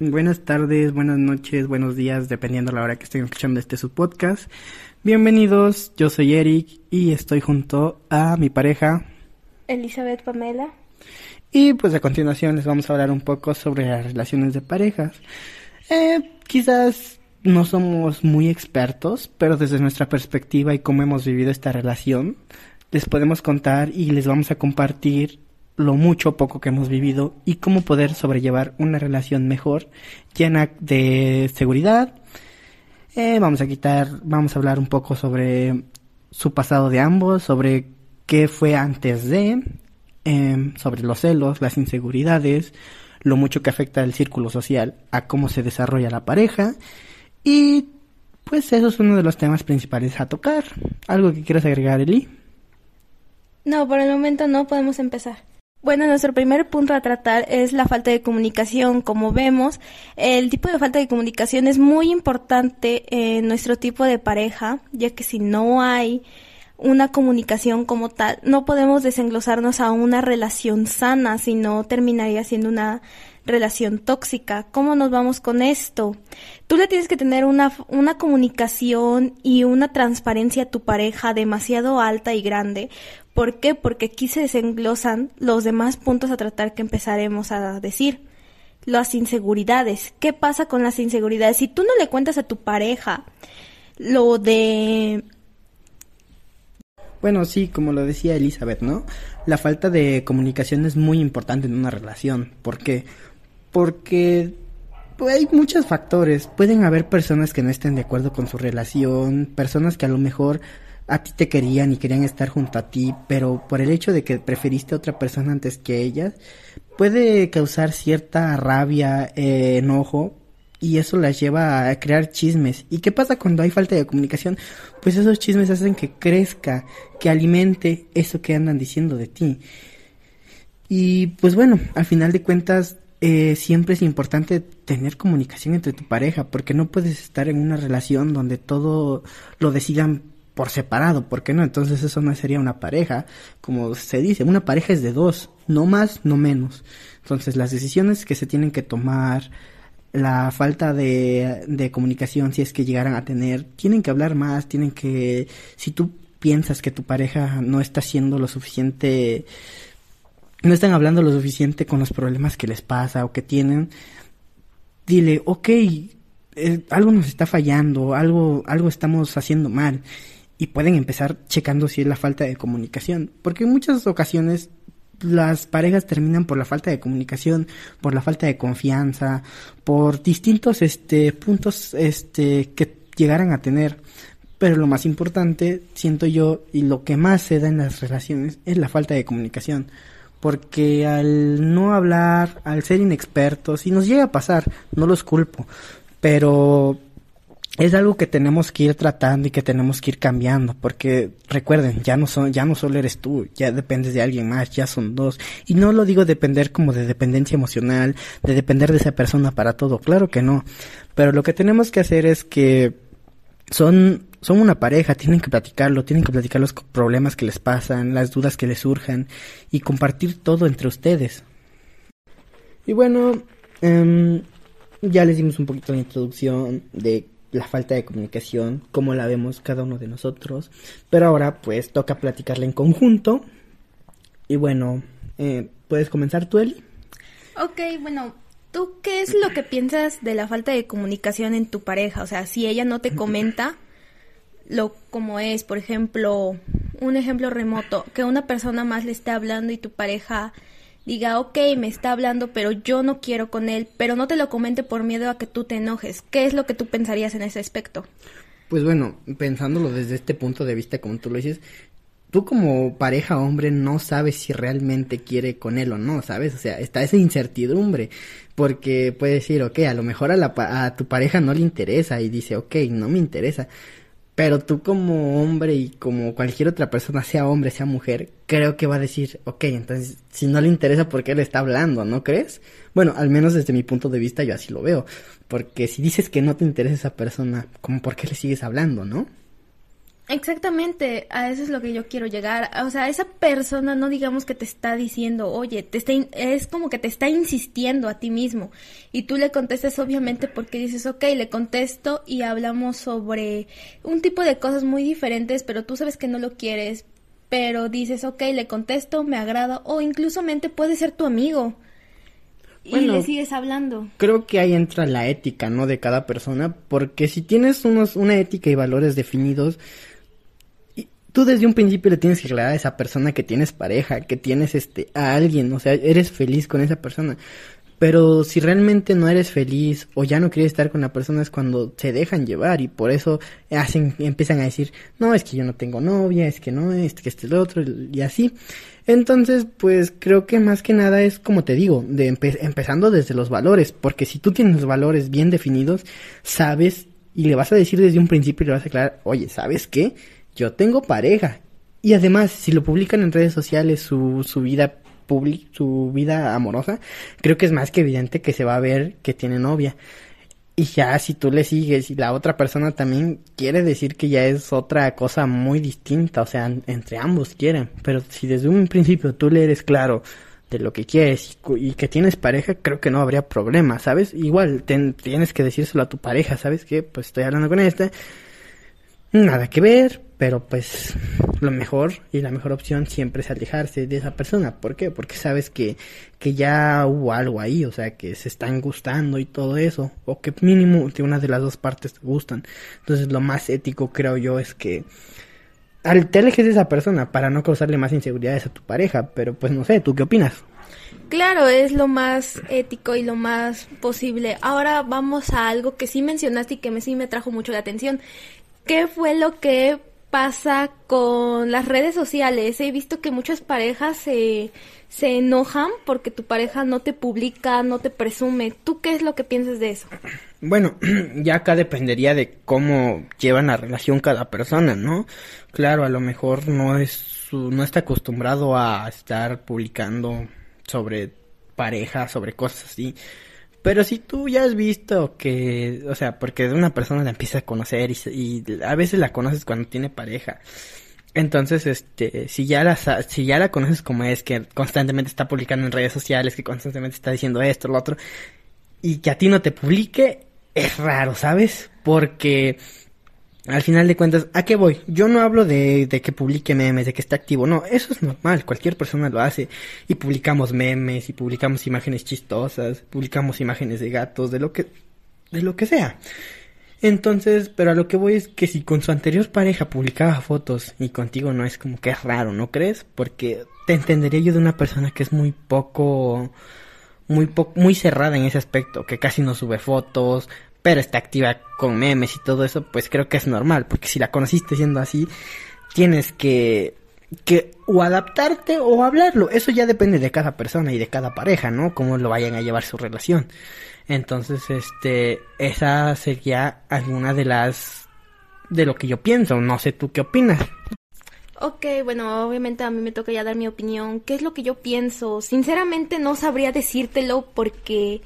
Buenas tardes, buenas noches, buenos días, dependiendo de la hora que estén escuchando este su podcast. Bienvenidos, yo soy Eric y estoy junto a mi pareja Elizabeth Pamela. Y pues a continuación les vamos a hablar un poco sobre las relaciones de parejas. Eh, quizás no somos muy expertos, pero desde nuestra perspectiva y cómo hemos vivido esta relación, les podemos contar y les vamos a compartir lo mucho o poco que hemos vivido y cómo poder sobrellevar una relación mejor, llena de seguridad. Eh, vamos a quitar, vamos a hablar un poco sobre su pasado de ambos, sobre qué fue antes de, em, sobre los celos, las inseguridades, lo mucho que afecta el círculo social a cómo se desarrolla la pareja y pues eso es uno de los temas principales a tocar. ¿Algo que quieras agregar, Eli? No, por el momento no podemos empezar. Bueno, nuestro primer punto a tratar es la falta de comunicación. Como vemos, el tipo de falta de comunicación es muy importante en nuestro tipo de pareja, ya que si no hay una comunicación como tal, no podemos desenglosarnos a una relación sana, sino terminaría siendo una relación tóxica. ¿Cómo nos vamos con esto? Tú le tienes que tener una, una comunicación y una transparencia a tu pareja demasiado alta y grande ¿Por qué? Porque aquí se desenglosan los demás puntos a tratar que empezaremos a decir. Las inseguridades. ¿Qué pasa con las inseguridades? Si tú no le cuentas a tu pareja lo de... Bueno, sí, como lo decía Elizabeth, ¿no? La falta de comunicación es muy importante en una relación. ¿Por qué? Porque pues, hay muchos factores. Pueden haber personas que no estén de acuerdo con su relación, personas que a lo mejor a ti te querían y querían estar junto a ti, pero por el hecho de que preferiste a otra persona antes que ellas, puede causar cierta rabia, eh, enojo, y eso las lleva a crear chismes. ¿Y qué pasa cuando hay falta de comunicación? Pues esos chismes hacen que crezca, que alimente eso que andan diciendo de ti. Y pues bueno, al final de cuentas, eh, siempre es importante tener comunicación entre tu pareja, porque no puedes estar en una relación donde todo lo decidan por separado, ¿por qué no? Entonces eso no sería una pareja, como se dice, una pareja es de dos, no más, no menos. Entonces las decisiones que se tienen que tomar, la falta de, comunicación, si es que llegaran a tener, tienen que hablar más, tienen que, si tú piensas que tu pareja no está haciendo lo suficiente, no están hablando lo suficiente con los problemas que les pasa o que tienen, dile, ok, eh, algo nos está fallando, algo, algo estamos haciendo mal y pueden empezar checando si es la falta de comunicación, porque en muchas ocasiones las parejas terminan por la falta de comunicación, por la falta de confianza, por distintos este puntos este que llegaran a tener. Pero lo más importante, siento yo, y lo que más se da en las relaciones es la falta de comunicación. Porque al no hablar, al ser inexpertos, y nos llega a pasar, no los culpo, pero es algo que tenemos que ir tratando y que tenemos que ir cambiando, porque recuerden, ya no son, ya no solo eres tú, ya dependes de alguien más, ya son dos. Y no lo digo depender como de dependencia emocional, de depender de esa persona para todo, claro que no. Pero lo que tenemos que hacer es que son, son una pareja, tienen que platicarlo, tienen que platicar los problemas que les pasan, las dudas que les surjan y compartir todo entre ustedes. Y bueno, em, ya les dimos un poquito de introducción de la falta de comunicación, como la vemos cada uno de nosotros. Pero ahora pues toca platicarla en conjunto. Y bueno, eh, ¿puedes comenzar tú, Eli? Ok, bueno, ¿tú qué es lo que piensas de la falta de comunicación en tu pareja? O sea, si ella no te comenta lo como es, por ejemplo, un ejemplo remoto, que una persona más le esté hablando y tu pareja diga, ok, me está hablando, pero yo no quiero con él, pero no te lo comente por miedo a que tú te enojes. ¿Qué es lo que tú pensarías en ese aspecto? Pues bueno, pensándolo desde este punto de vista, como tú lo dices, tú como pareja hombre no sabes si realmente quiere con él o no, ¿sabes? O sea, está esa incertidumbre, porque puede decir, ok, a lo mejor a, la, a tu pareja no le interesa y dice, ok, no me interesa, pero tú como hombre y como cualquier otra persona, sea hombre, sea mujer, creo que va a decir, ok, entonces si no le interesa, ¿por qué le está hablando? ¿No crees? Bueno, al menos desde mi punto de vista yo así lo veo. Porque si dices que no te interesa esa persona, ¿cómo por qué le sigues hablando, no? Exactamente, a eso es lo que yo quiero llegar. O sea, esa persona no digamos que te está diciendo, oye, te está es como que te está insistiendo a ti mismo. Y tú le contestas obviamente porque dices, ok, le contesto y hablamos sobre un tipo de cosas muy diferentes, pero tú sabes que no lo quieres. Pero dices, ok, le contesto, me agrada, o incluso puede ser tu amigo. y le sigues hablando. Creo que ahí entra la ética, ¿no? De cada persona, porque si tienes unos, una ética y valores definidos, tú desde un principio le tienes que aclarar a esa persona que tienes pareja, que tienes este a alguien, o sea, eres feliz con esa persona. Pero si realmente no eres feliz o ya no quieres estar con la persona es cuando se dejan llevar y por eso hacen, empiezan a decir, no, es que yo no tengo novia, es que no, es que este es el otro y así. Entonces, pues creo que más que nada es como te digo, de empezando desde los valores, porque si tú tienes los valores bien definidos, sabes y le vas a decir desde un principio y le vas a aclarar, oye, ¿sabes qué? Yo tengo pareja. Y además, si lo publican en redes sociales, su, su vida su vida amorosa, creo que es más que evidente que se va a ver que tiene novia. Y ya si tú le sigues y la otra persona también quiere decir que ya es otra cosa muy distinta, o sea, entre ambos quieren. Pero si desde un principio tú le eres claro de lo que quieres y, que tienes pareja, creo que no habría problema, ¿sabes? Igual tienes que decírselo a tu pareja, ¿sabes? Que pues estoy hablando con esta, nada que ver, pero pues lo mejor y la mejor opción siempre es alejarse de esa persona. ¿Por qué? Porque sabes que, que ya hubo algo ahí, o sea, que se están gustando y todo eso, o que mínimo de una de las dos partes te gustan. Entonces lo más ético creo yo es que te alejes de esa persona para no causarle más inseguridades a tu pareja, pero pues no sé, ¿tú qué opinas? Claro, es lo más ético y lo más posible. Ahora vamos a algo que sí mencionaste y que sí me trajo mucho la atención. ¿Qué fue lo que pasa con las redes sociales. He visto que muchas parejas se, se enojan porque tu pareja no te publica, no te presume. ¿Tú qué es lo que piensas de eso? Bueno, ya acá dependería de cómo llevan la relación cada persona, ¿no? Claro, a lo mejor no es no está acostumbrado a estar publicando sobre pareja, sobre cosas así. Pero si tú ya has visto que, o sea, porque una persona la empiezas a conocer y, a veces la conoces cuando tiene pareja. Entonces, este, si ya la, si ya la conoces como es, que constantemente está publicando en redes sociales, que constantemente está diciendo esto, lo otro, y que a ti no te publique, es raro, ¿sabes? Porque al final de cuentas, ¿a qué voy? Yo no hablo de, que publique memes, de que esté activo, no, eso es normal, cualquier persona lo hace. Y publicamos memes, y publicamos imágenes chistosas, publicamos imágenes de gatos, de lo que, de lo que sea. Entonces, pero a lo que voy es que si con su anterior pareja publicaba fotos y contigo no es como que es raro, ¿no crees? Porque te entendería yo de una persona que es muy poco, muy poco, muy cerrada en ese aspecto, que casi no sube fotos, pero está activa con memes y todo eso, pues creo que es normal, porque si la conociste siendo así, tienes que que o adaptarte o hablarlo. Eso ya depende de cada persona y de cada pareja, ¿no? Cómo lo vayan a llevar su relación. Entonces, este, esa sería alguna de las de lo que yo pienso. No sé tú qué opinas. Ok, bueno, obviamente a mí me toca ya dar mi opinión. ¿Qué es lo que yo pienso? Sinceramente no sabría decírtelo porque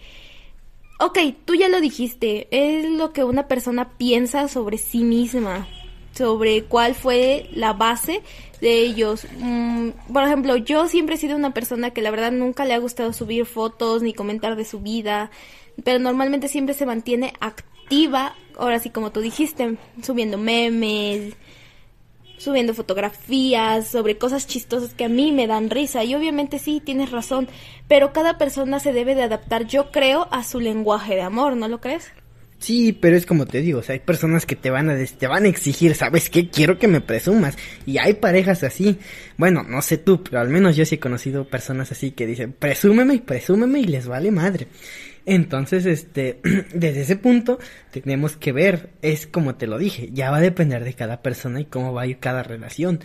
Ok, tú ya lo dijiste, es lo que una persona piensa sobre sí misma, sobre cuál fue la base de ellos. Mm, por ejemplo, yo siempre he sido una persona que la verdad nunca le ha gustado subir fotos ni comentar de su vida, pero normalmente siempre se mantiene activa, ahora sí como tú dijiste, subiendo memes, subiendo fotografías sobre cosas chistosas que a mí me dan risa. Y obviamente sí, tienes razón, pero cada persona se debe de adaptar, yo creo, a su lenguaje de amor, ¿no lo crees? Sí, pero es como te digo, o sea, hay personas que te van a te van a exigir, ¿sabes qué? Quiero que me presumas. Y hay parejas así. Bueno, no sé tú, pero al menos yo sí he conocido personas así que dicen, presúmeme, presúmeme y les vale madre. Entonces, este, desde ese punto tenemos que ver, es como te lo dije, ya va a depender de cada persona y cómo va a ir cada relación.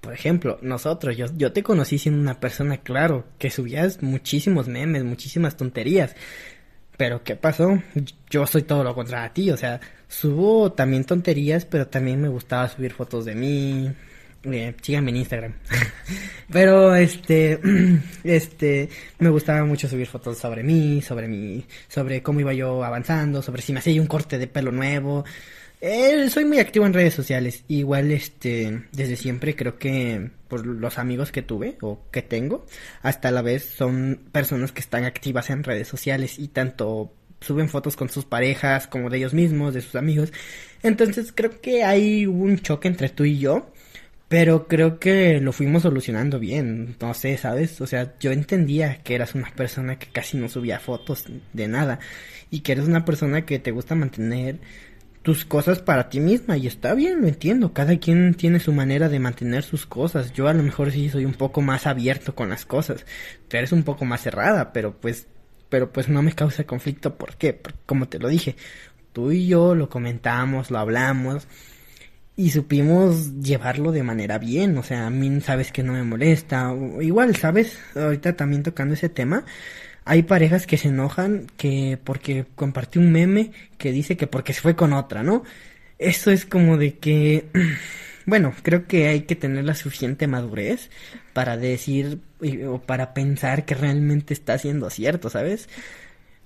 Por ejemplo, nosotros, yo, yo te conocí siendo una persona, claro, que subías muchísimos memes, muchísimas tonterías. Pero ¿qué pasó? Yo soy todo lo contrario a ti, o sea, subo también tonterías, pero también me gustaba subir fotos de mí, Eh, síganme en Instagram. Pero este, este, me gustaba mucho subir fotos sobre mí, sobre mí, sobre cómo iba yo avanzando, sobre si me hacía un corte de pelo nuevo. Eh, soy muy activo en redes sociales. Igual, este, desde siempre creo que por los amigos que tuve o que tengo, hasta la vez son personas que están activas en redes sociales y tanto suben fotos con sus parejas como de ellos mismos, de sus amigos. Entonces creo que hay un choque entre tú y yo pero creo que lo fuimos solucionando bien, no sé, ¿sabes? O sea, yo entendía que eras una persona que casi no subía fotos de nada y que eres una persona que te gusta mantener tus cosas para ti misma y está bien, lo entiendo, cada quien tiene su manera de mantener sus cosas, yo a lo mejor sí soy un poco más abierto con las cosas, tú eres un poco más cerrada, pero pues, pero pues no me causa conflicto, ¿por qué? Porque, como te lo dije, tú y yo lo comentamos, lo hablamos, y supimos llevarlo de manera bien, o sea, a mí sabes que no me molesta, igual, sabes, ahorita también tocando ese tema, hay parejas que se enojan que porque compartió un meme que dice que porque se fue con otra, ¿no? Eso es como de que, bueno, creo que hay que tener la suficiente madurez para decir o para pensar que realmente está siendo cierto, ¿sabes?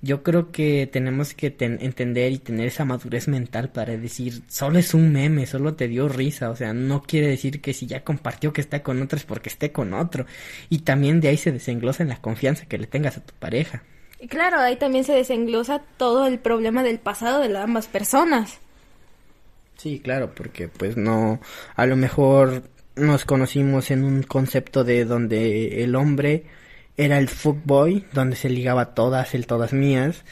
Yo creo que tenemos que entender y tener esa madurez mental para decir, solo es un meme, solo te dio risa, o sea, no quiere decir que si ya compartió que está con otro es porque esté con otro. Y también de ahí se desenglosa en la confianza que le tengas a tu pareja. Y claro, ahí también se desenglosa todo el problema del pasado de las ambas personas. Sí, claro, porque pues no, a lo mejor nos conocimos en un concepto de donde el hombre era el fuckboy, donde se ligaba todas, el todas mías.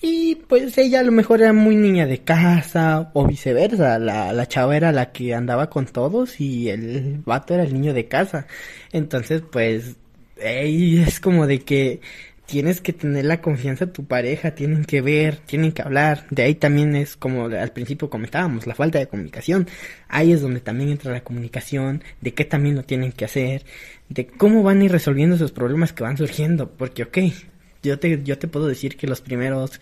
Y pues ella a lo mejor era muy niña de casa o viceversa. La, la chava era la que andaba con todos y el vato era el niño de casa. Entonces pues es como de que tienes que tener la confianza de tu pareja, tienen que ver, tienen que hablar. De ahí también es como al principio comentábamos, la falta de comunicación. Ahí es donde también entra la comunicación, de qué también lo tienen que hacer, de cómo van a ir resolviendo esos problemas que van surgiendo. Porque, ok, yo te, yo te puedo decir que los primeros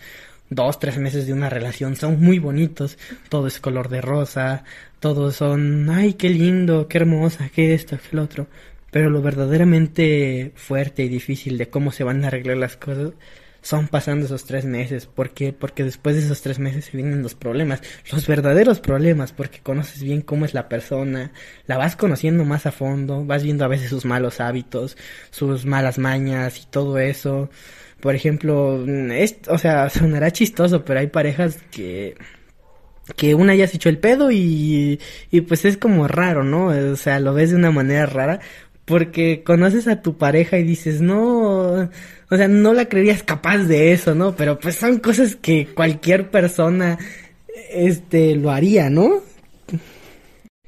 dos, tres meses de una relación son muy bonitos. Todo es color de rosa, todos son, ay, qué lindo, qué hermosa, qué esto, qué lo otro. Pero lo verdaderamente fuerte y difícil de cómo se van a arreglar las cosas son pasando esos tres meses. ¿Por qué? Porque después de esos tres meses se vienen los problemas, los verdaderos problemas, porque conoces bien cómo es la persona, la vas conociendo más a fondo, vas viendo a veces sus malos hábitos, sus malas mañas y todo eso. Por ejemplo, es, o sea, sonará chistoso, pero hay parejas que que una ya se echó el pedo y, y pues es como raro, ¿no? O sea, lo ves de una manera rara porque conoces a tu pareja y dices, no, o sea, no la creerías capaz de eso, ¿no? Pero pues son cosas que cualquier persona, este, lo haría, ¿no?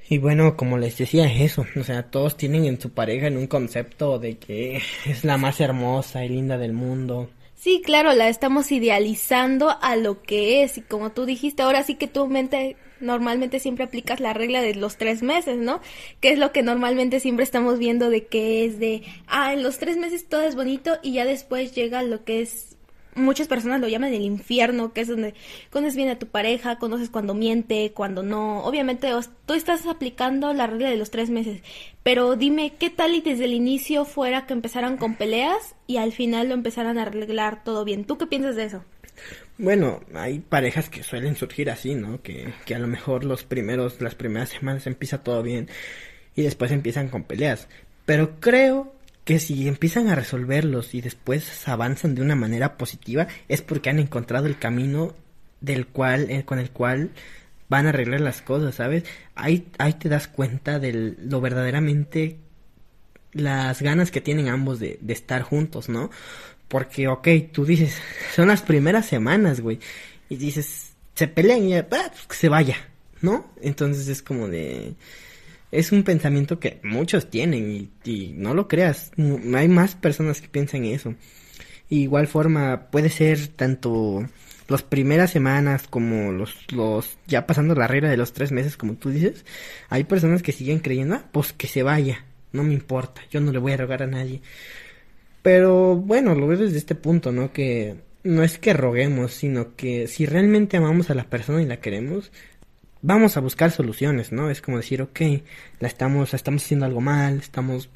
Y bueno, como les decía, eso, o sea, todos tienen en su pareja en un concepto de que es la más hermosa y linda del mundo. Sí, claro, la estamos idealizando a lo que es y como tú dijiste, ahora sí que tu mente normalmente siempre aplicas la regla de los tres meses, ¿no? Que es lo que normalmente siempre estamos viendo de que es de, ah, en los tres meses todo es bonito y ya después llega lo que es muchas personas lo llaman el infierno, que es donde conoces bien a tu pareja, conoces cuando miente, cuando no. Obviamente tú estás aplicando la regla de los tres meses, pero dime, ¿qué tal y desde el inicio fuera que empezaran con peleas y al final lo empezaran a arreglar todo bien? ¿Tú qué piensas de eso? Bueno, hay parejas que suelen surgir así, ¿no? Que, que a lo mejor los primeros, las primeras semanas empieza todo bien y después empiezan con peleas. Pero creo que si empiezan a resolverlos y después avanzan de una manera positiva es porque han encontrado el camino del cual, eh, con el cual van a arreglar las cosas, ¿sabes? Ahí, ahí te das cuenta de lo verdaderamente las ganas que tienen ambos de, de estar juntos, ¿no? Porque, ok, tú dices, son las primeras semanas, güey. Y dices, se pelean y ya, ah, pues, que se vaya, ¿no? Entonces es como de... Es un pensamiento que muchos tienen y, no lo creas. Hay más personas que piensan eso. igual forma, puede ser tanto las primeras semanas como los, los, ya pasando la regla de los tres meses, como tú dices. Hay personas que siguen creyendo, ah, pues que se vaya, no me importa, yo no le voy a rogar a nadie. Pero bueno, lo veo desde este punto, ¿no? Que no es que roguemos, sino que si realmente amamos a la persona y la queremos, vamos a buscar soluciones, ¿no? Es como decir, ok, la estamos, estamos haciendo algo mal, estamos,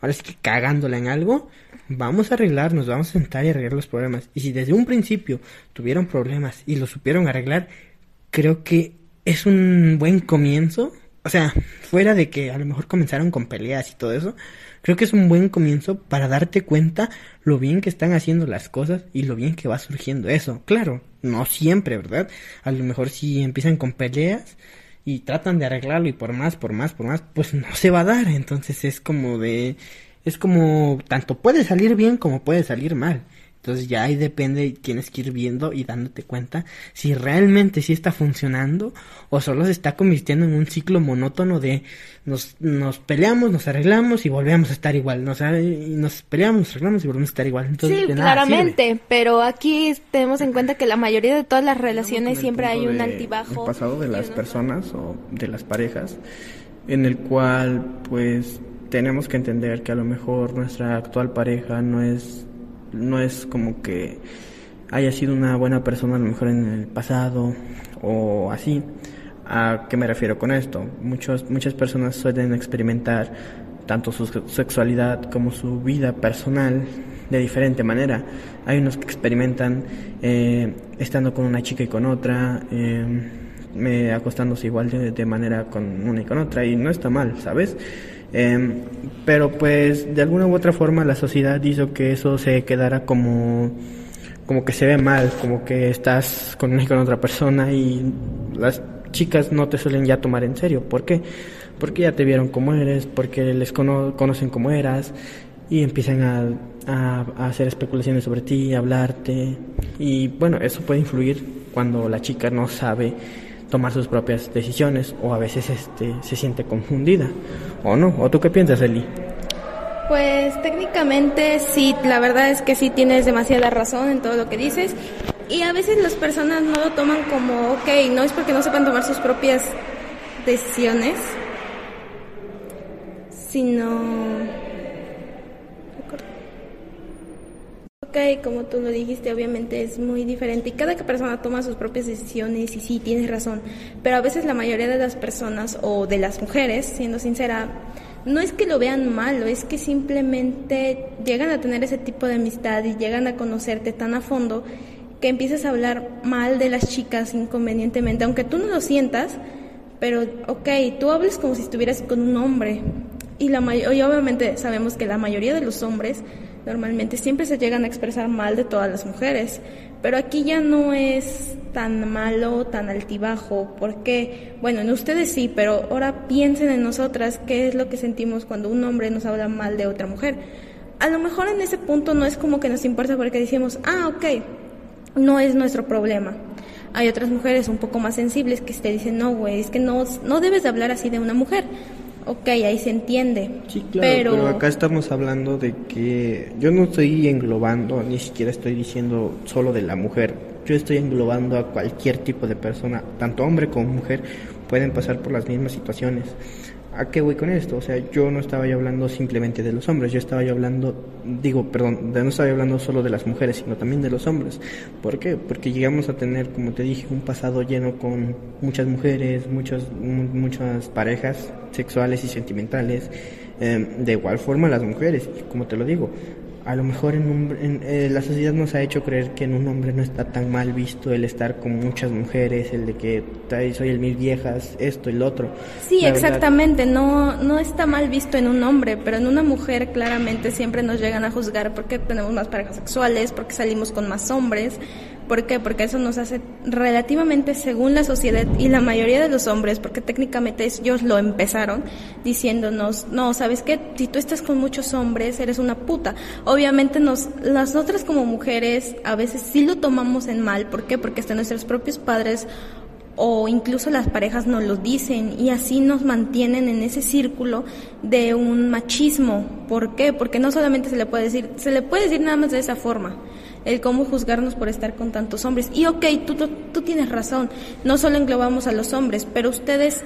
ahora sí que cagándola en algo, vamos a arreglarnos, vamos a sentar y arreglar los problemas. Y si desde un principio tuvieron problemas y lo supieron arreglar, creo que es un buen comienzo. O sea, fuera de que a lo mejor comenzaron con peleas y todo eso, creo que es un buen comienzo para darte cuenta lo bien que están haciendo las cosas y lo bien que va surgiendo eso. Claro, no siempre, ¿verdad? A lo mejor si empiezan con peleas y tratan de arreglarlo y por más, por más, por más, pues no se va a dar. Entonces es como de, es como, tanto puede salir bien como puede salir mal. Entonces ya ahí depende, tienes que ir viendo y dándote cuenta si realmente sí está funcionando o solo se está convirtiendo en un ciclo monótono de nos, nos peleamos, nos arreglamos y volvemos a estar igual, nos, nos peleamos, nos arreglamos y volvemos a estar igual. Entonces, sí, claramente, pero aquí tenemos en cuenta que la mayoría de todas las relaciones siempre hay un altibajo. El pasado de las personas o de las parejas en el cual pues tenemos que entender que a lo mejor nuestra actual pareja no es no es como que haya sido una buena persona a lo mejor en el pasado o así. ¿A qué me refiero con esto? Muchos, muchas personas suelen experimentar tanto su sexualidad como su vida personal de diferente manera. Hay unos que experimentan eh, estando con una chica y con otra, eh, acostándose igual de, manera con una y con otra, y no está mal, ¿sabes? Em, pero pues de alguna u otra forma la sociedad hizo que eso se quedara como como que se ve mal, como que estás con una con otra persona y las chicas no te suelen ya tomar en serio. ¿Por qué? Porque ya te vieron como eres, porque les conocen como eras y empiezan a, a, hacer especulaciones sobre ti, a hablarte. Y bueno, eso puede influir cuando la chica no sabe tomar sus propias decisiones o a veces este, se siente confundida o no. ¿O tú qué piensas, Eli? Pues técnicamente sí, la verdad es que sí tienes demasiada razón en todo lo que dices y a veces las personas no lo toman como, ok, no es porque no sepan tomar sus propias decisiones, sino Ok, como tú lo dijiste, obviamente es muy diferente y cada persona toma sus propias decisiones y sí, tienes razón, pero a veces la mayoría de las personas o de las mujeres, siendo sincera, no es que lo vean malo, es que simplemente llegan a tener ese tipo de amistad y llegan a conocerte tan a fondo que empiezas a hablar mal de las chicas inconvenientemente, aunque tú no lo sientas, pero ok, tú hables como si estuvieras con un hombre. Y, la y obviamente sabemos que la mayoría de los hombres normalmente siempre se llegan a expresar mal de todas las mujeres, pero aquí ya no es tan malo, tan altibajo, porque, bueno, en ustedes sí, pero ahora piensen en nosotras qué es lo que sentimos cuando un hombre nos habla mal de otra mujer. A lo mejor en ese punto no es como que nos importa porque decimos, ah, ok, no es nuestro problema. Hay otras mujeres un poco más sensibles que te dicen, no, güey, es que no, no debes de hablar así de una mujer ok, ahí se entiende. Sí, claro, pero... acá estamos hablando de que yo no estoy englobando, ni siquiera estoy diciendo solo de la mujer, yo estoy englobando a cualquier tipo de persona, tanto hombre como mujer, pueden pasar por las mismas situaciones. ¿A qué voy con esto? O sea, yo no estaba yo hablando simplemente de los hombres, yo estaba yo hablando, digo, perdón, no estaba hablando solo de las mujeres, sino también de los hombres. ¿Por qué? Porque llegamos a tener, como te dije, un pasado lleno con muchas mujeres, muchas, muchas parejas sexuales y sentimentales. Eh, de igual forma las mujeres, como te lo digo, a lo mejor en, un, en eh, la sociedad nos ha hecho creer que en un hombre no está tan mal visto el estar con muchas mujeres, el de que soy el mil viejas, esto y lo otro. Sí, exactamente, no, no está mal visto en un hombre, pero en una mujer claramente siempre nos llegan a juzgar porque tenemos más parejas sexuales, porque salimos con más hombres, ¿Por qué? Porque eso nos hace relativamente según la sociedad y la mayoría de los hombres, porque técnicamente ellos lo empezaron diciéndonos, no, ¿sabes qué? Si tú estás con muchos hombres, eres una puta. Obviamente nos, las otras como mujeres a veces sí lo tomamos en mal. ¿Por qué? Porque hasta nuestros propios padres o incluso las parejas nos lo dicen y así nos mantienen en ese círculo de un machismo. ¿Por qué? Porque no solamente se le puede decir, se le puede decir nada más de esa forma el cómo juzgarnos por estar con tantos hombres. Y ok, tú, tú, tienes razón, no solo englobamos a los hombres, pero ustedes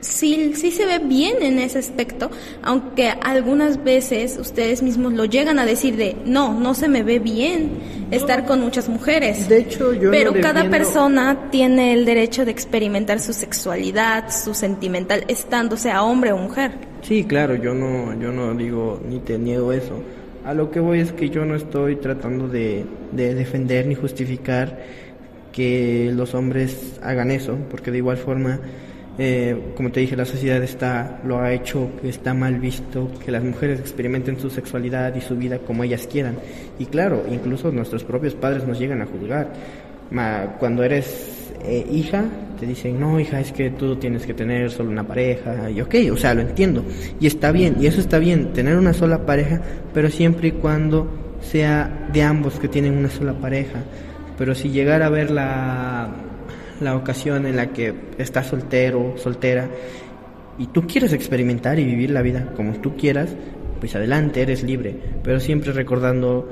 sí, sí se ve bien en ese aspecto, aunque algunas veces ustedes mismos lo llegan a decir de, no, no se me ve bien. estar con muchas mujeres. De hecho, yo Pero no cada persona tiene el derecho de experimentar su sexualidad, su sentimental, estando sea hombre o mujer. Sí, claro, yo no, yo no digo ni te niego eso. A lo que voy es que yo no estoy tratando de, de defender ni justificar que los hombres hagan eso, porque de igual forma, eh, como te dije, la sociedad está, lo ha hecho, está mal visto que las mujeres experimenten su sexualidad y su vida como ellas quieran. Y claro, incluso nuestros propios padres nos llegan a juzgar. Ma- cuando eres eh, hija, te dicen, no, hija, es que tú tienes que tener solo una pareja. Y ok, o sea, lo entiendo. Y está bien, y eso está bien, tener una sola pareja, pero siempre y cuando sea de ambos que tienen una sola pareja. Pero si llegara a ver la, la ocasión en la que estás soltero, soltera, y tú quieres experimentar y vivir la vida como tú quieras, pues adelante, eres libre, pero siempre recordando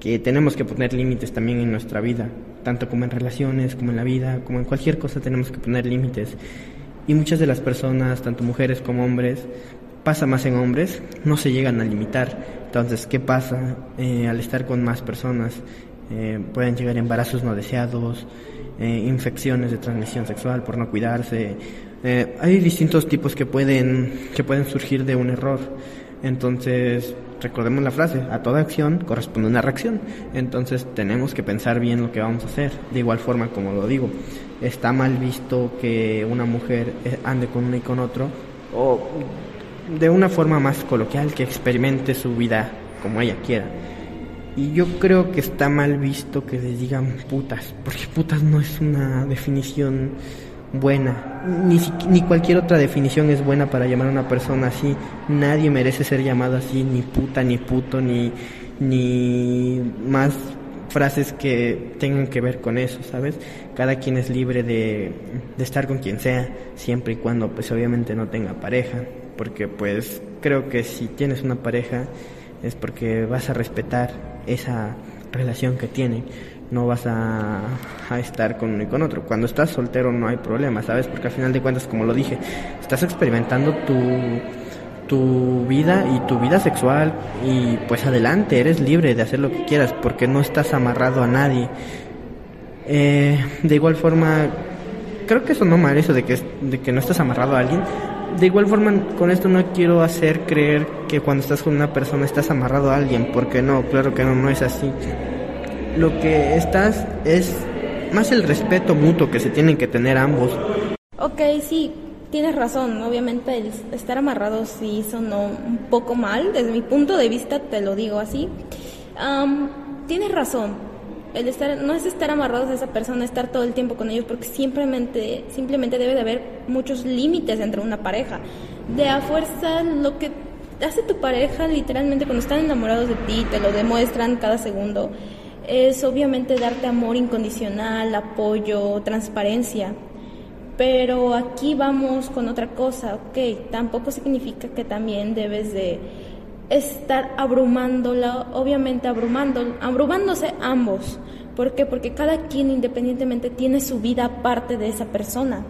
que tenemos que poner límites también en nuestra vida, tanto como en relaciones, como en la vida, como en cualquier cosa tenemos que poner límites. Y muchas de las personas, tanto mujeres como hombres, pasa más en hombres, no se llegan a limitar. Entonces, ¿qué pasa Eh, al estar con más personas? Eh, pueden llegar embarazos no deseados, eh, infecciones de transmisión sexual por no cuidarse. Hay distintos tipos que pueden, que pueden surgir de un error. Entonces, recordemos la frase, a toda acción corresponde una reacción. Entonces, tenemos que pensar bien lo que vamos a hacer. De igual forma, como lo digo, está mal visto que una mujer ande con uno y con otro, o de una forma más coloquial, que experimente su vida como ella quiera. Y yo creo que está mal visto que les digan putas, porque putas no es una definición buena. Ni, ni cualquier otra definición es buena para llamar a una persona así. Nadie merece ser llamado así, ni puta, ni puto, ni, ni más frases que tengan que ver con eso, ¿sabes? Cada quien es libre de, de estar con quien sea, siempre y cuando pues obviamente no tenga pareja, porque pues creo que si tienes una pareja es porque vas a respetar esa relación que tienen, no vas a, a estar con uno y con otro. Cuando estás soltero no hay problema, ¿sabes? Porque al final de cuentas, como lo dije, estás experimentando tu, tu vida y tu vida sexual y pues adelante, eres libre de hacer lo que quieras porque no estás amarrado a nadie. Eh, de igual forma, creo que eso no mal, eso de que, de que no estás amarrado a alguien. De igual forma, con esto no quiero hacer creer que cuando estás con una persona estás amarrado a alguien, porque no, claro que no, no es así. Lo que estás es más el respeto mutuo que se tienen que tener ambos. Ok, sí, tienes razón. Obviamente el estar amarrados sí sonó un poco mal. Desde mi punto de vista te lo digo así. Am, tienes razón. El estar, no es estar amarrados a esa persona, estar todo el tiempo con ellos, porque simplemente, simplemente debe de haber muchos límites entre una pareja. De a fuerza, lo que hace tu pareja, literalmente cuando están enamorados de ti, te lo demuestran cada segundo, es obviamente darte amor incondicional, apoyo, transparencia. Pero aquí vamos con otra cosa, ok, tampoco significa que también debes de estar abrumándola, obviamente abrumando, abrumándose ambos. ¿Por qué? Porque cada quien independientemente tiene su vida aparte de esa persona.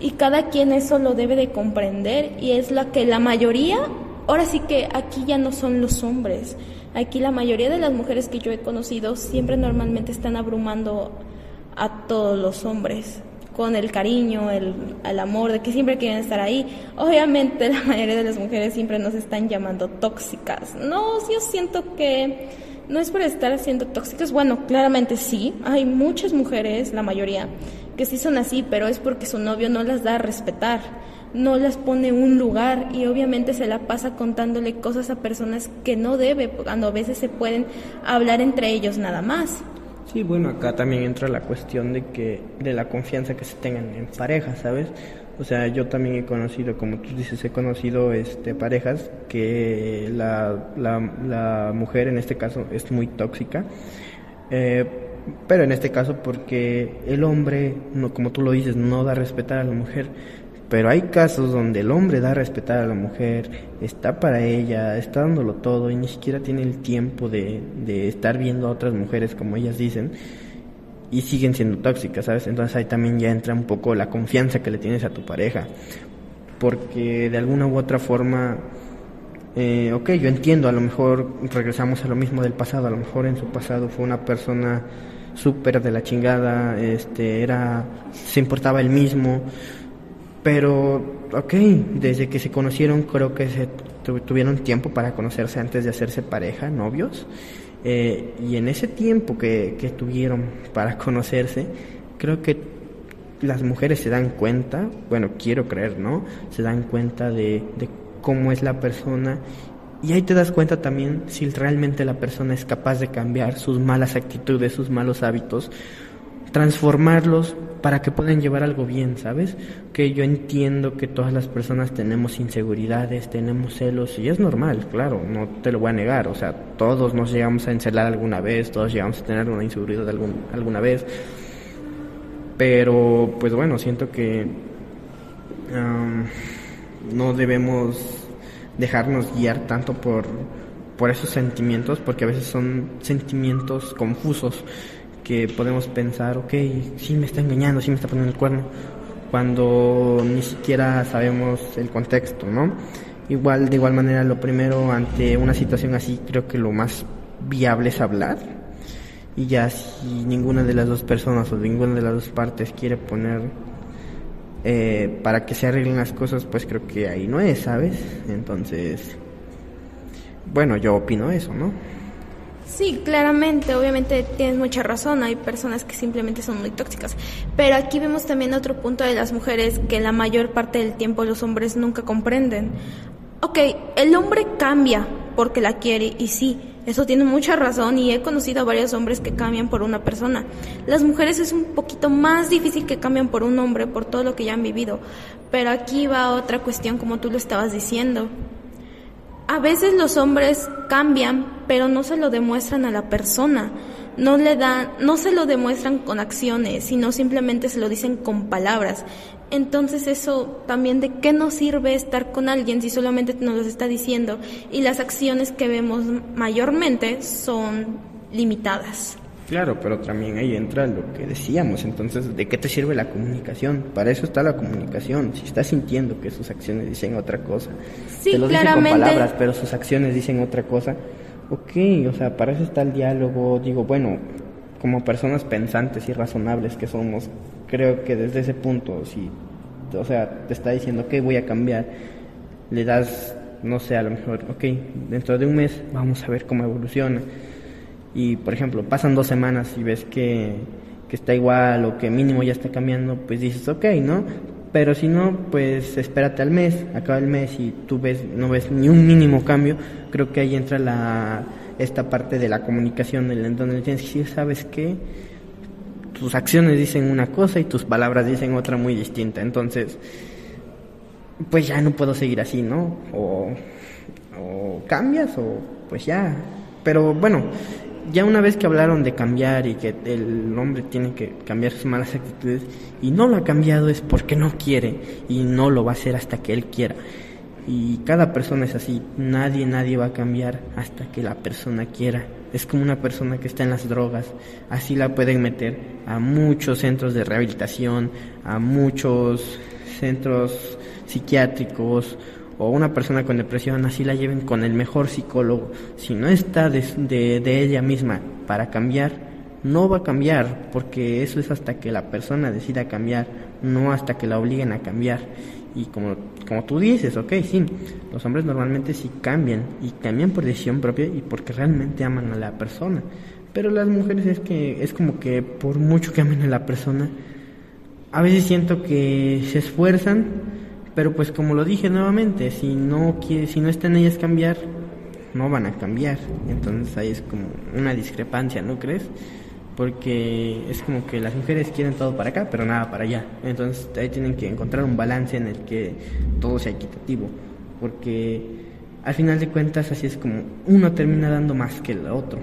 Y cada quien eso lo debe de comprender y es la que la mayoría, ahora sí que aquí ya no son los hombres. Aquí la mayoría de las mujeres que yo he conocido siempre normalmente están abrumando a todos los hombres con el cariño, el, el amor, de que siempre quieren estar ahí. Obviamente la mayoría de las mujeres siempre nos están llamando tóxicas. No, yo siento que no es por estar siendo tóxicas. Bueno, claramente sí. Hay muchas mujeres, la mayoría, que sí son así, pero es porque su novio no las da a respetar. No las pone un lugar y obviamente se la pasa contándole cosas a personas que no debe, cuando a veces se pueden hablar entre ellos nada más. Sí, bueno, acá también entra la cuestión de que de la confianza que se tengan en pareja, ¿sabes? O sea, yo también he conocido, como tú dices, he conocido este parejas que la, la, la mujer en este caso es muy tóxica, eh, pero en este caso porque el hombre, no, como tú lo dices, no da a respetar a la mujer. Pero hay casos donde el hombre da a respetar a la mujer, está para ella, está dándolo todo y ni siquiera tiene el tiempo de, de estar viendo a otras mujeres como ellas dicen y siguen siendo tóxicas, ¿sabes? Entonces ahí también ya entra un poco la confianza que le tienes a tu pareja, porque de alguna u otra forma eh, ok, yo entiendo, a lo mejor regresamos a lo mismo del pasado, a lo mejor en su pasado fue una persona súper de la chingada, este, era, se importaba el mismo, pero, ok, desde que se conocieron creo que se tuvieron tiempo para conocerse antes de hacerse pareja, novios, eh, y en ese tiempo que, que tuvieron para conocerse, creo que las mujeres se dan cuenta, bueno, quiero creer, ¿no? Se dan cuenta de, de cómo es la persona y ahí te das cuenta también si realmente la persona es capaz de cambiar sus malas actitudes, sus malos hábitos, transformarlos para que puedan llevar algo bien, ¿sabes? Que yo entiendo que todas las personas tenemos inseguridades, tenemos celos y es normal, claro, no te lo voy a negar, o sea, todos nos llegamos a encelar alguna vez, todos llegamos a tener una inseguridad algún, alguna vez, pero pues bueno, siento que no debemos dejarnos guiar tanto por, por esos sentimientos, porque a veces son sentimientos confusos que podemos pensar, ok, sí me está engañando, sí me está poniendo el cuerno, cuando ni siquiera sabemos el contexto, ¿no? Igual, de igual manera, lo primero ante una situación así, creo que lo más viable es hablar. Y ya si ninguna de las dos personas o ninguna de las dos partes quiere poner eh, para que se arreglen las cosas, pues creo que ahí no es, ¿sabes? Entonces, bueno, yo opino eso, ¿no? Sí, claramente, obviamente tienes mucha razón, hay personas que simplemente son muy tóxicas, pero aquí vemos también otro punto de las mujeres que la mayor parte del tiempo los hombres nunca comprenden. Ok, el hombre cambia porque la quiere y sí, eso tiene mucha razón y he conocido a varios hombres que cambian por una persona. Las mujeres es un poquito más difícil que cambien por un hombre por todo lo que ya han vivido. Pero aquí va otra cuestión como tú lo estabas diciendo. A veces los hombres cambian, pero no se lo demuestran a la persona. No le dan, no se lo demuestran con acciones, sino simplemente se lo dicen con palabras. Entonces eso también de qué nos sirve estar con alguien si solamente nos lo está diciendo y las acciones que vemos mayormente son limitadas. Claro, pero también ahí entra lo que decíamos, entonces, ¿de qué te sirve la comunicación? Para eso está la comunicación. Si estás sintiendo que sus acciones dicen otra cosa, sí, te lo claramente. con palabras, pero sus acciones dicen otra cosa, ok, o sea, para eso está el diálogo. Digo, bueno, como personas pensantes y razonables que somos, creo que desde ese punto, si, o sea, te está diciendo que voy a cambiar, le das, no sé, a lo mejor, ok, dentro de un mes vamos a ver cómo evoluciona. Y, por ejemplo, pasan dos semanas y ves que, que está igual o que mínimo ya está cambiando, pues dices, ok, ¿no? Pero si no, pues espérate al mes, acaba el mes y tú ves, no ves ni un mínimo cambio, creo que ahí entra la, esta parte de la comunicación en donde tienes que ¿sabes qué? tus acciones dicen una cosa y tus palabras dicen otra muy distinta. Entonces, pues ya no puedo seguir así, ¿no? O, cambias o pues ya. Pero bueno, ya una vez que hablaron de cambiar y que el hombre tiene que cambiar sus malas actitudes y no lo ha cambiado es porque no quiere y no lo va a hacer hasta que él quiera. Y cada persona es así, nadie, nadie va a cambiar hasta que la persona quiera es como una persona que está en las drogas. Así la pueden meter a muchos centros de rehabilitación, a muchos centros psiquiátricos o una persona con depresión, así la lleven con el mejor psicólogo. Si no está de, de, ella misma para cambiar, no va a cambiar, porque eso es hasta que la persona decida cambiar, no hasta que la obliguen a cambiar. Y como, como tú dices, ok, sí, los hombres normalmente sí cambian y cambian por decisión propia y porque realmente aman a la persona. Pero las mujeres es que es como que por mucho que amen a la persona, a veces siento que se esfuerzan, pero pues como lo dije nuevamente, si no quiere, si no está en ellas cambiar, no van a cambiar. Entonces ahí es como una discrepancia, ¿no crees? porque es como que las mujeres quieren todo para acá, pero nada para allá. Entonces ahí tienen que encontrar un balance en el que todo sea equitativo, porque al final de cuentas así es como uno termina dando más que el otro.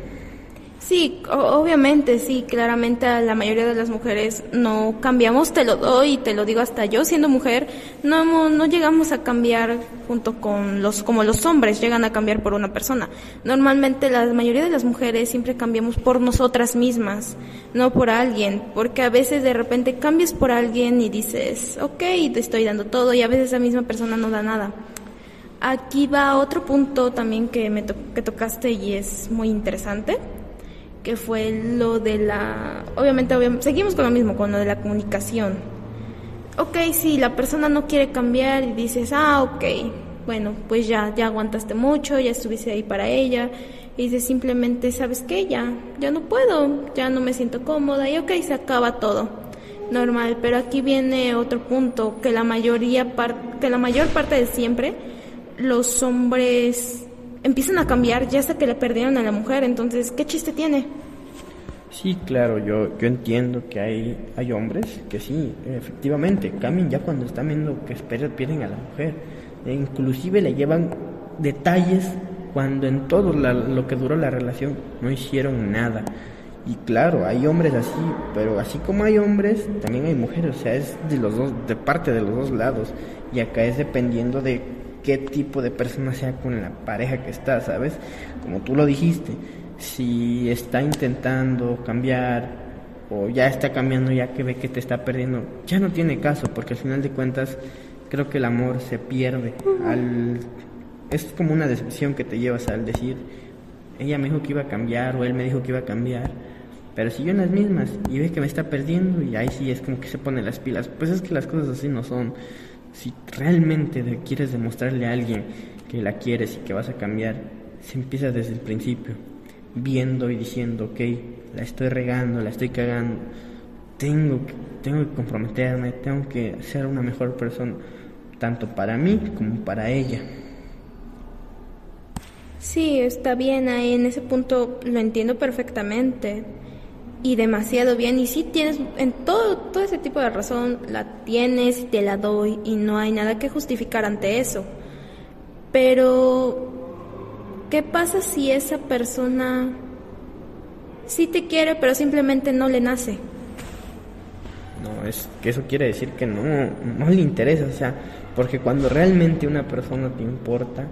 Sí, obviamente, sí, claramente a la mayoría de las mujeres no cambiamos, te lo doy y te lo digo hasta yo siendo mujer, no, no llegamos a cambiar junto con los, como los hombres llegan a cambiar por una persona. Normalmente la mayoría de las mujeres siempre cambiamos por nosotras mismas, no por alguien, porque a veces de repente cambias por alguien y dices, ok, te estoy dando todo y a veces esa misma persona no da nada. Aquí va otro punto también que me que tocaste y es muy interesante, que fue lo de la, obviamente, seguimos con lo mismo, con lo de la comunicación. Ok, si la persona no quiere cambiar y dices, ah, ok, bueno, pues ya, ya aguantaste mucho, ya estuviste ahí para ella, y dices simplemente, ¿sabes qué? Ya, ya no puedo, ya no me siento cómoda, y ok, se acaba todo. Normal, pero aquí viene otro punto, que la mayoría, que la mayor parte de siempre, los hombres empiezan a cambiar ya hasta que le perdieron a la mujer, entonces, ¿qué chiste tiene? Sí, claro, yo, yo entiendo que hay, hay hombres que sí, efectivamente, cambian ya cuando están viendo que pierden a la mujer. E inclusive le llevan detalles cuando en todo lo que duró la relación no hicieron nada. Y claro, hay hombres así, pero así como hay hombres, también hay mujeres, o sea, es de los dos, de parte de los dos lados. Y acá es dependiendo de qué tipo de persona sea con la pareja que está, ¿sabes? Como tú lo dijiste, si está intentando cambiar o ya está cambiando ya que ve que te está perdiendo, ya no tiene caso, porque al final de cuentas creo que el amor se pierde es como una decepción que te llevas al decir ella me dijo que iba a cambiar o él me dijo que iba a cambiar pero si yo en las mismas y ve que me está perdiendo y ahí sí es como que se pone las pilas pues es que las cosas así no son si realmente quieres demostrarle a alguien que la quieres y que vas a cambiar se empieza desde el principio viendo y diciendo, ok, la estoy regando, la estoy cagando, tengo que, tengo que comprometerme, tengo que ser una mejor persona, tanto para mí como para ella. Sí, está bien, ahí en ese punto lo entiendo perfectamente y demasiado bien y sí tienes en todo todo ese tipo de razón la tienes y te la doy y no hay nada que justificar ante eso. Pero ¿Qué pasa si esa persona sí te quiere, pero simplemente no le nace? No, es que eso quiere decir que no, no le interesa, o sea, porque cuando realmente una persona te importa,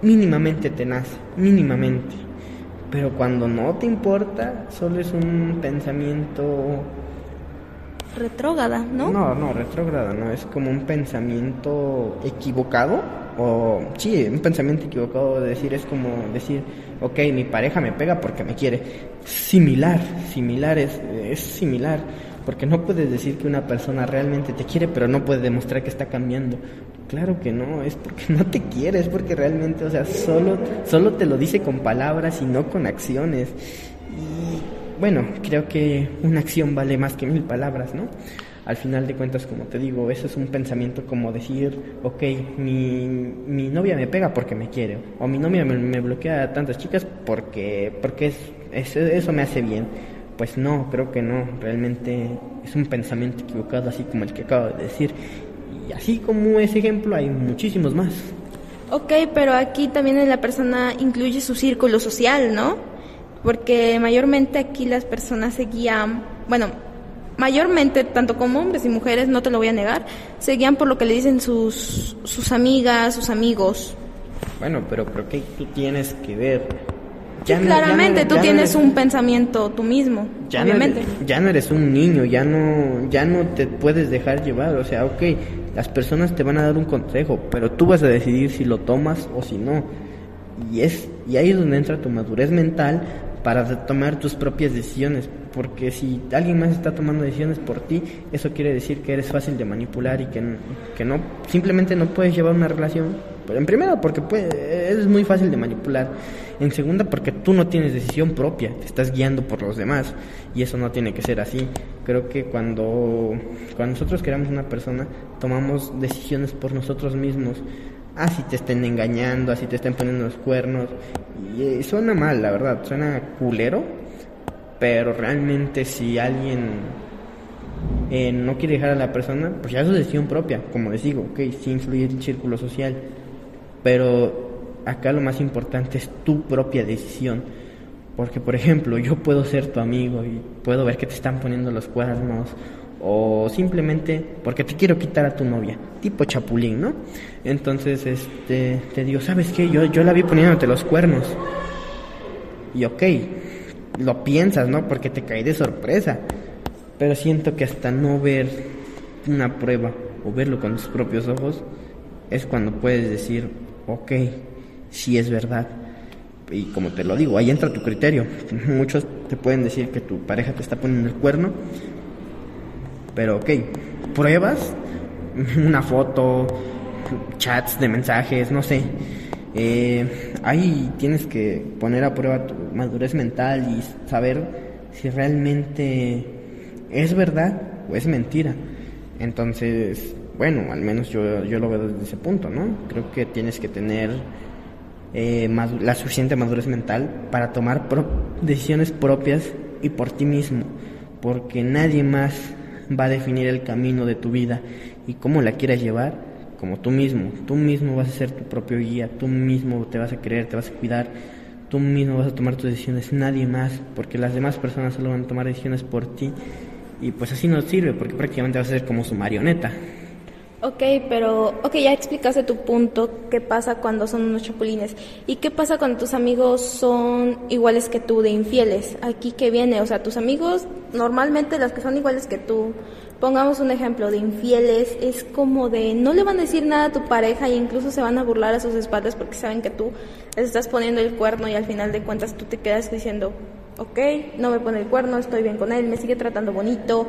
mínimamente te nace, mínimamente. Pero cuando no te importa, solo es un pensamiento retrógrada, ¿no? No, no, retrógrada, no, es como un pensamiento equivocado o sí, un pensamiento equivocado de decir es como decir, ok, mi pareja me pega porque me quiere. Similar, similar es, es similar, porque no puedes decir que una persona realmente te quiere, pero no puedes demostrar que está cambiando. Claro que no, es porque no te quiere, es porque realmente, o sea, solo, solo te lo dice con palabras y no con acciones. Y bueno, creo que una acción vale más que mil palabras, ¿no? al final de cuentas, como te digo, eso es un pensamiento como decir, ok, mi, mi novia me pega porque me quiere, o mi novia me, bloquea a tantas chicas porque, porque es, eso me hace bien. Pues no, creo que no, realmente es un pensamiento equivocado, así como el que acabo de decir. Y así como ese ejemplo, hay muchísimos más. Ok, pero aquí también la persona incluye su círculo social, ¿no? Porque mayormente aquí las personas se guían, bueno, mayormente, tanto como hombres y mujeres, no te lo voy a negar, se guían por lo que le dicen sus, sus amigas, sus amigos. Bueno, pero creo que tú tienes que ver. Ya claramente, tú tienes un pensamiento tú mismo, ya obviamente. Ya no eres un niño, ya no, ya no te puedes dejar llevar. O sea, ok, las personas te van a dar un consejo, pero tú vas a decidir si lo tomas o si no. Y, es, y ahí es donde entra tu madurez mental para tomar tus propias decisiones, porque si alguien más está tomando decisiones por ti, eso quiere decir que eres fácil de manipular y que, que no simplemente no puedes llevar una relación. En primera, porque puede, es muy fácil de manipular. En segunda, porque tú no tienes decisión propia, te estás guiando por los demás y eso no tiene que ser así. Creo que cuando, cuando nosotros queramos una persona, tomamos decisiones por nosotros mismos así te estén engañando, así te estén poniendo los cuernos. Y eh, suena mal, la verdad, suena culero, pero realmente si alguien eh, no quiere dejar a la persona, pues ya es su decisión propia, como les digo, ok, sí influye el círculo social, pero acá lo más importante es tu propia decisión. Porque, por ejemplo, yo puedo ser tu amigo y puedo ver que te están poniendo los cuernos o simplemente porque te quiero quitar a tu novia, tipo chapulín, ¿no? Entonces, este, te digo, ¿sabes qué? Yo, yo la vi poniéndote los cuernos. Y ok, lo piensas, ¿no? Porque te caí de sorpresa. Pero siento que hasta no ver una prueba o verlo con tus propios ojos, es cuando puedes decir, ok, si es verdad. Y como te lo digo, ahí entra tu criterio. Muchos te pueden decir que tu pareja te está poniendo el cuerno, pero ok, pruebas, una foto, chats de mensajes, no sé. Eh, ahí tienes que poner a prueba tu madurez mental y saber si realmente es verdad o es mentira. Entonces, bueno, al menos yo, yo lo veo desde ese punto, ¿no? Creo que tienes que tener eh, la suficiente madurez mental para tomar decisiones propias y por ti mismo, porque nadie más va a definir el camino de tu vida y cómo la quieras llevar como tú mismo. Tú mismo vas a ser tu propio guía, tú mismo te vas a querer, te vas a cuidar, tú mismo vas a tomar tus decisiones, nadie más, porque las demás personas solo van a tomar decisiones por ti y pues así no sirve, porque prácticamente vas a ser como su marioneta. Ok, pero, ok, ya explicaste tu punto, qué pasa cuando son unos chapulines. ¿Y qué pasa cuando tus amigos son iguales que tú, de infieles? Aquí que viene, o sea, tus amigos, normalmente los que son iguales que tú, pongamos un ejemplo de infieles, es como de no le van a decir nada a tu pareja e incluso se van a burlar a sus espaldas porque saben que tú les estás poniendo el cuerno y al final de cuentas tú te quedas diciendo, ok, no me pone el cuerno, estoy bien con él, me sigue tratando bonito,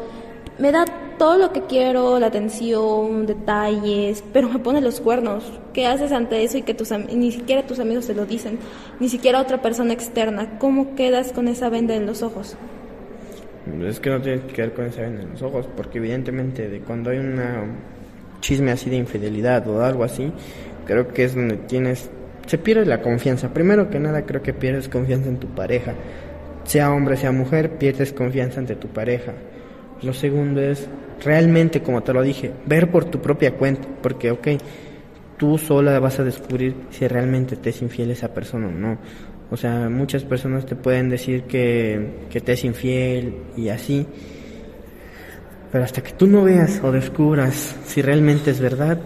me da todo lo que quiero, la atención, detalles, pero me pone los cuernos. ¿Qué haces ante eso y que tus ni siquiera tus amigos te lo dicen, ni siquiera otra persona externa? ¿Cómo quedas con esa venda en los ojos? Es que no tienes que quedar con esa venda en los ojos, porque evidentemente de cuando hay una chisme así de infidelidad o algo así, creo que es donde tienes se pierde la confianza. Primero que nada, creo que pierdes confianza en tu pareja. Sea hombre, sea mujer, pierdes confianza ante tu pareja. Lo segundo es realmente, como te lo dije, ver por tu propia cuenta, porque, ok, tú sola vas a descubrir si realmente te es infiel esa persona o no. O sea, muchas personas te pueden decir que, que te es infiel y así, pero hasta que tú no veas o descubras si realmente es verdad,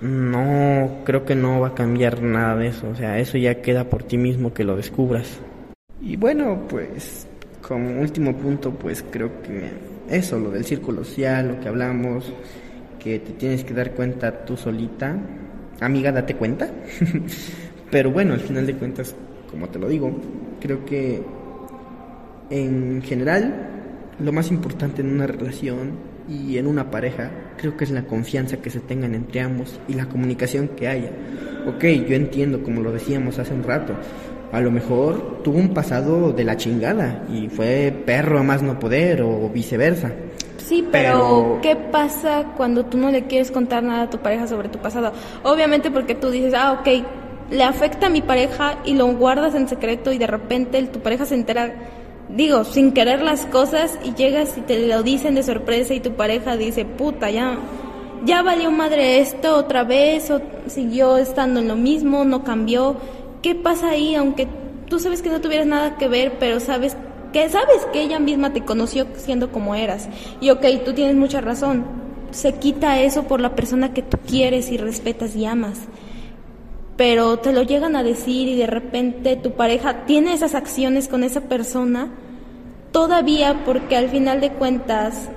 no creo que no va a cambiar nada de eso. O sea, eso ya queda por ti mismo que lo descubras. Y bueno, pues como último punto, pues creo que eso, lo del círculo social, lo que hablamos, que te tienes que dar cuenta tú solita. Amiga, date cuenta. Pero bueno, al final de cuentas, como te lo digo, creo que en general lo más importante en una relación y en una pareja creo que es la confianza que se tengan entre ambos y la comunicación que haya. Ok, yo entiendo, como lo decíamos hace un rato, a lo mejor tuvo un pasado de la chingada y fue perro a más no poder o viceversa. Sí, pero, ¿qué pasa cuando tú no le quieres contar nada a tu pareja sobre tu pasado? Obviamente porque tú dices, ah, ok, le afecta a mi pareja y lo guardas en secreto y de repente tu pareja se entera, digo, sin querer las cosas y llegas y te lo dicen de sorpresa y tu pareja dice, puta, ya, ya valió madre esto otra vez o siguió estando en lo mismo, no cambió ¿qué pasa ahí? Aunque tú sabes que no tuvieras nada que ver, pero sabes que sabes que ella misma te conoció siendo como eras. Y ok, tú tienes mucha razón. Se quita eso por la persona que tú quieres y respetas y amas. Pero te lo llegan a decir y de repente tu pareja tiene esas acciones con esa persona, todavía porque al final de cuentas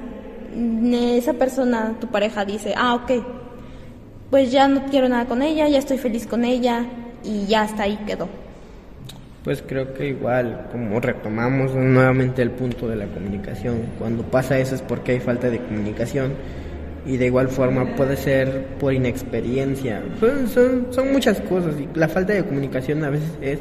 esa persona, tu pareja dice, ah, ok, pues ya no quiero nada con ella, ya estoy feliz con ella, y ya hasta ahí quedó. Pues creo que igual, como retomamos nuevamente el punto de la comunicación, cuando pasa eso es porque hay falta de comunicación y de igual forma puede ser por inexperiencia, son, son muchas cosas y la falta de comunicación a veces es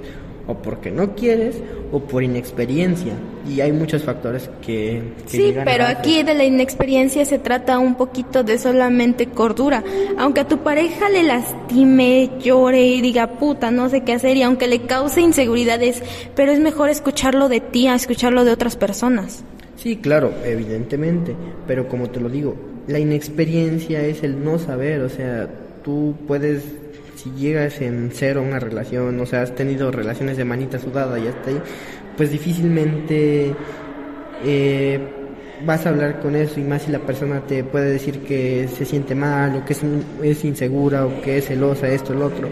o porque no quieres o por inexperiencia. Y hay muchos factores que... sí, pero aquí de la inexperiencia se trata un poquito de solamente cordura. Aunque a tu pareja le lastime, llore y diga puta, no sé qué hacer, y aunque le cause inseguridades, pero es mejor escucharlo de ti a escucharlo de otras personas. Sí, claro, evidentemente, pero como te lo digo, la inexperiencia es el no saber, o sea, tú puedes si llegas en cero a una relación, o sea, has tenido relaciones de manita sudada y hasta ahí, pues difícilmente eh, vas a hablar con eso y más si la persona te puede decir que se siente mal o que es, es insegura o que es celosa, esto, el otro.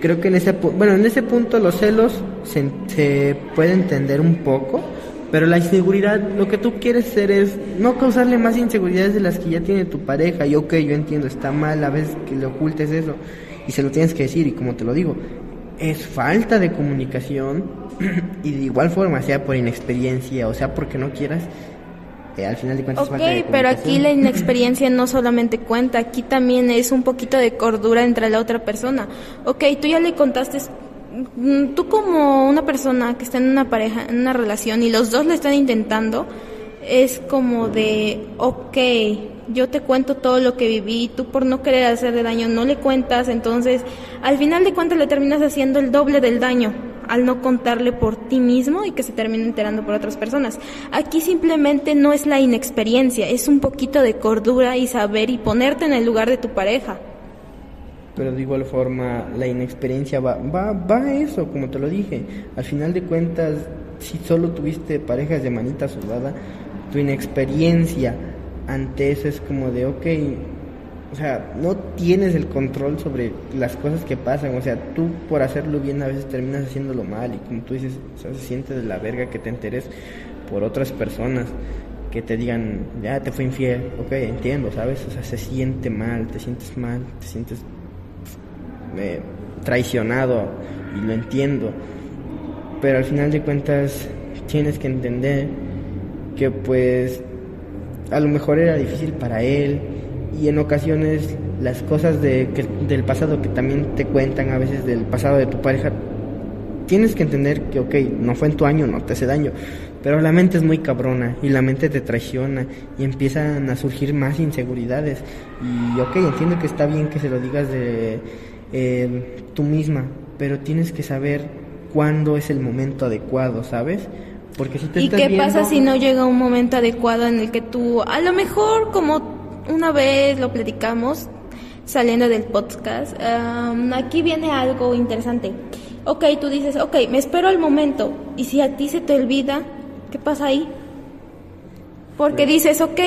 Creo que en ese, bueno, en ese punto los celos se, se puede entender un poco Pero la inseguridad, lo que tú quieres hacer es no causarle más inseguridades de las que ya tiene tu pareja. Y ok, yo entiendo, está mal a veces que le ocultes eso y se lo tienes que decir. Y como te lo digo, es falta de comunicación y de igual forma, sea por inexperiencia o sea porque no quieras, eh, al final de cuentas Ok, pero aquí la inexperiencia no solamente cuenta, aquí también es un poquito de cordura entre la otra persona. Ok, tú ya le contaste, mm, tú como una persona que está en una pareja, en una relación y los dos le están intentando, es como de, ok, yo te cuento todo lo que viví, tú por no querer hacerle daño no le cuentas, entonces al final de cuentas le terminas haciendo el doble del daño al no contarle por ti mismo y que se termine enterando por otras personas. Aquí simplemente no es la inexperiencia, es un poquito de cordura y saber y ponerte en el lugar de tu pareja. Pero de igual forma, la inexperiencia va, va, va a eso, como te lo dije. Al final de cuentas, si solo tuviste parejas de manita sudada, tu inexperiencia ante eso es como de, ok, o sea, no tienes el control sobre las cosas que pasan, o sea, tú por hacerlo bien a veces terminas haciéndolo mal y como tú dices, o sea, se siente de la verga que te enteres por otras personas que te digan, ya te fue infiel, ok, entiendo, ¿sabes? O sea, se siente mal, te sientes mal, te sientes eh, traicionado y lo entiendo, pero al final de cuentas tienes que entender que pues a lo mejor era difícil para él y en ocasiones las cosas de, que, del pasado que también te cuentan a veces del pasado de tu pareja, tienes que entender que, ok, no fue en tu año, no te hace daño, pero la mente es muy cabrona y la mente te traiciona y empiezan a surgir más inseguridades. Y, ok, entiendo que está bien que se lo digas de eh, tú misma, pero tienes que saber cuándo es el momento adecuado, ¿sabes? Porque si te ¿Y qué pasa si no llega un momento adecuado en el que tú, a lo mejor como una vez lo platicamos saliendo del podcast. aquí viene algo interesante. Ok, tú dices, ok, me espero al momento. Y si a ti se te olvida, ¿qué pasa ahí? Porque dices, ok,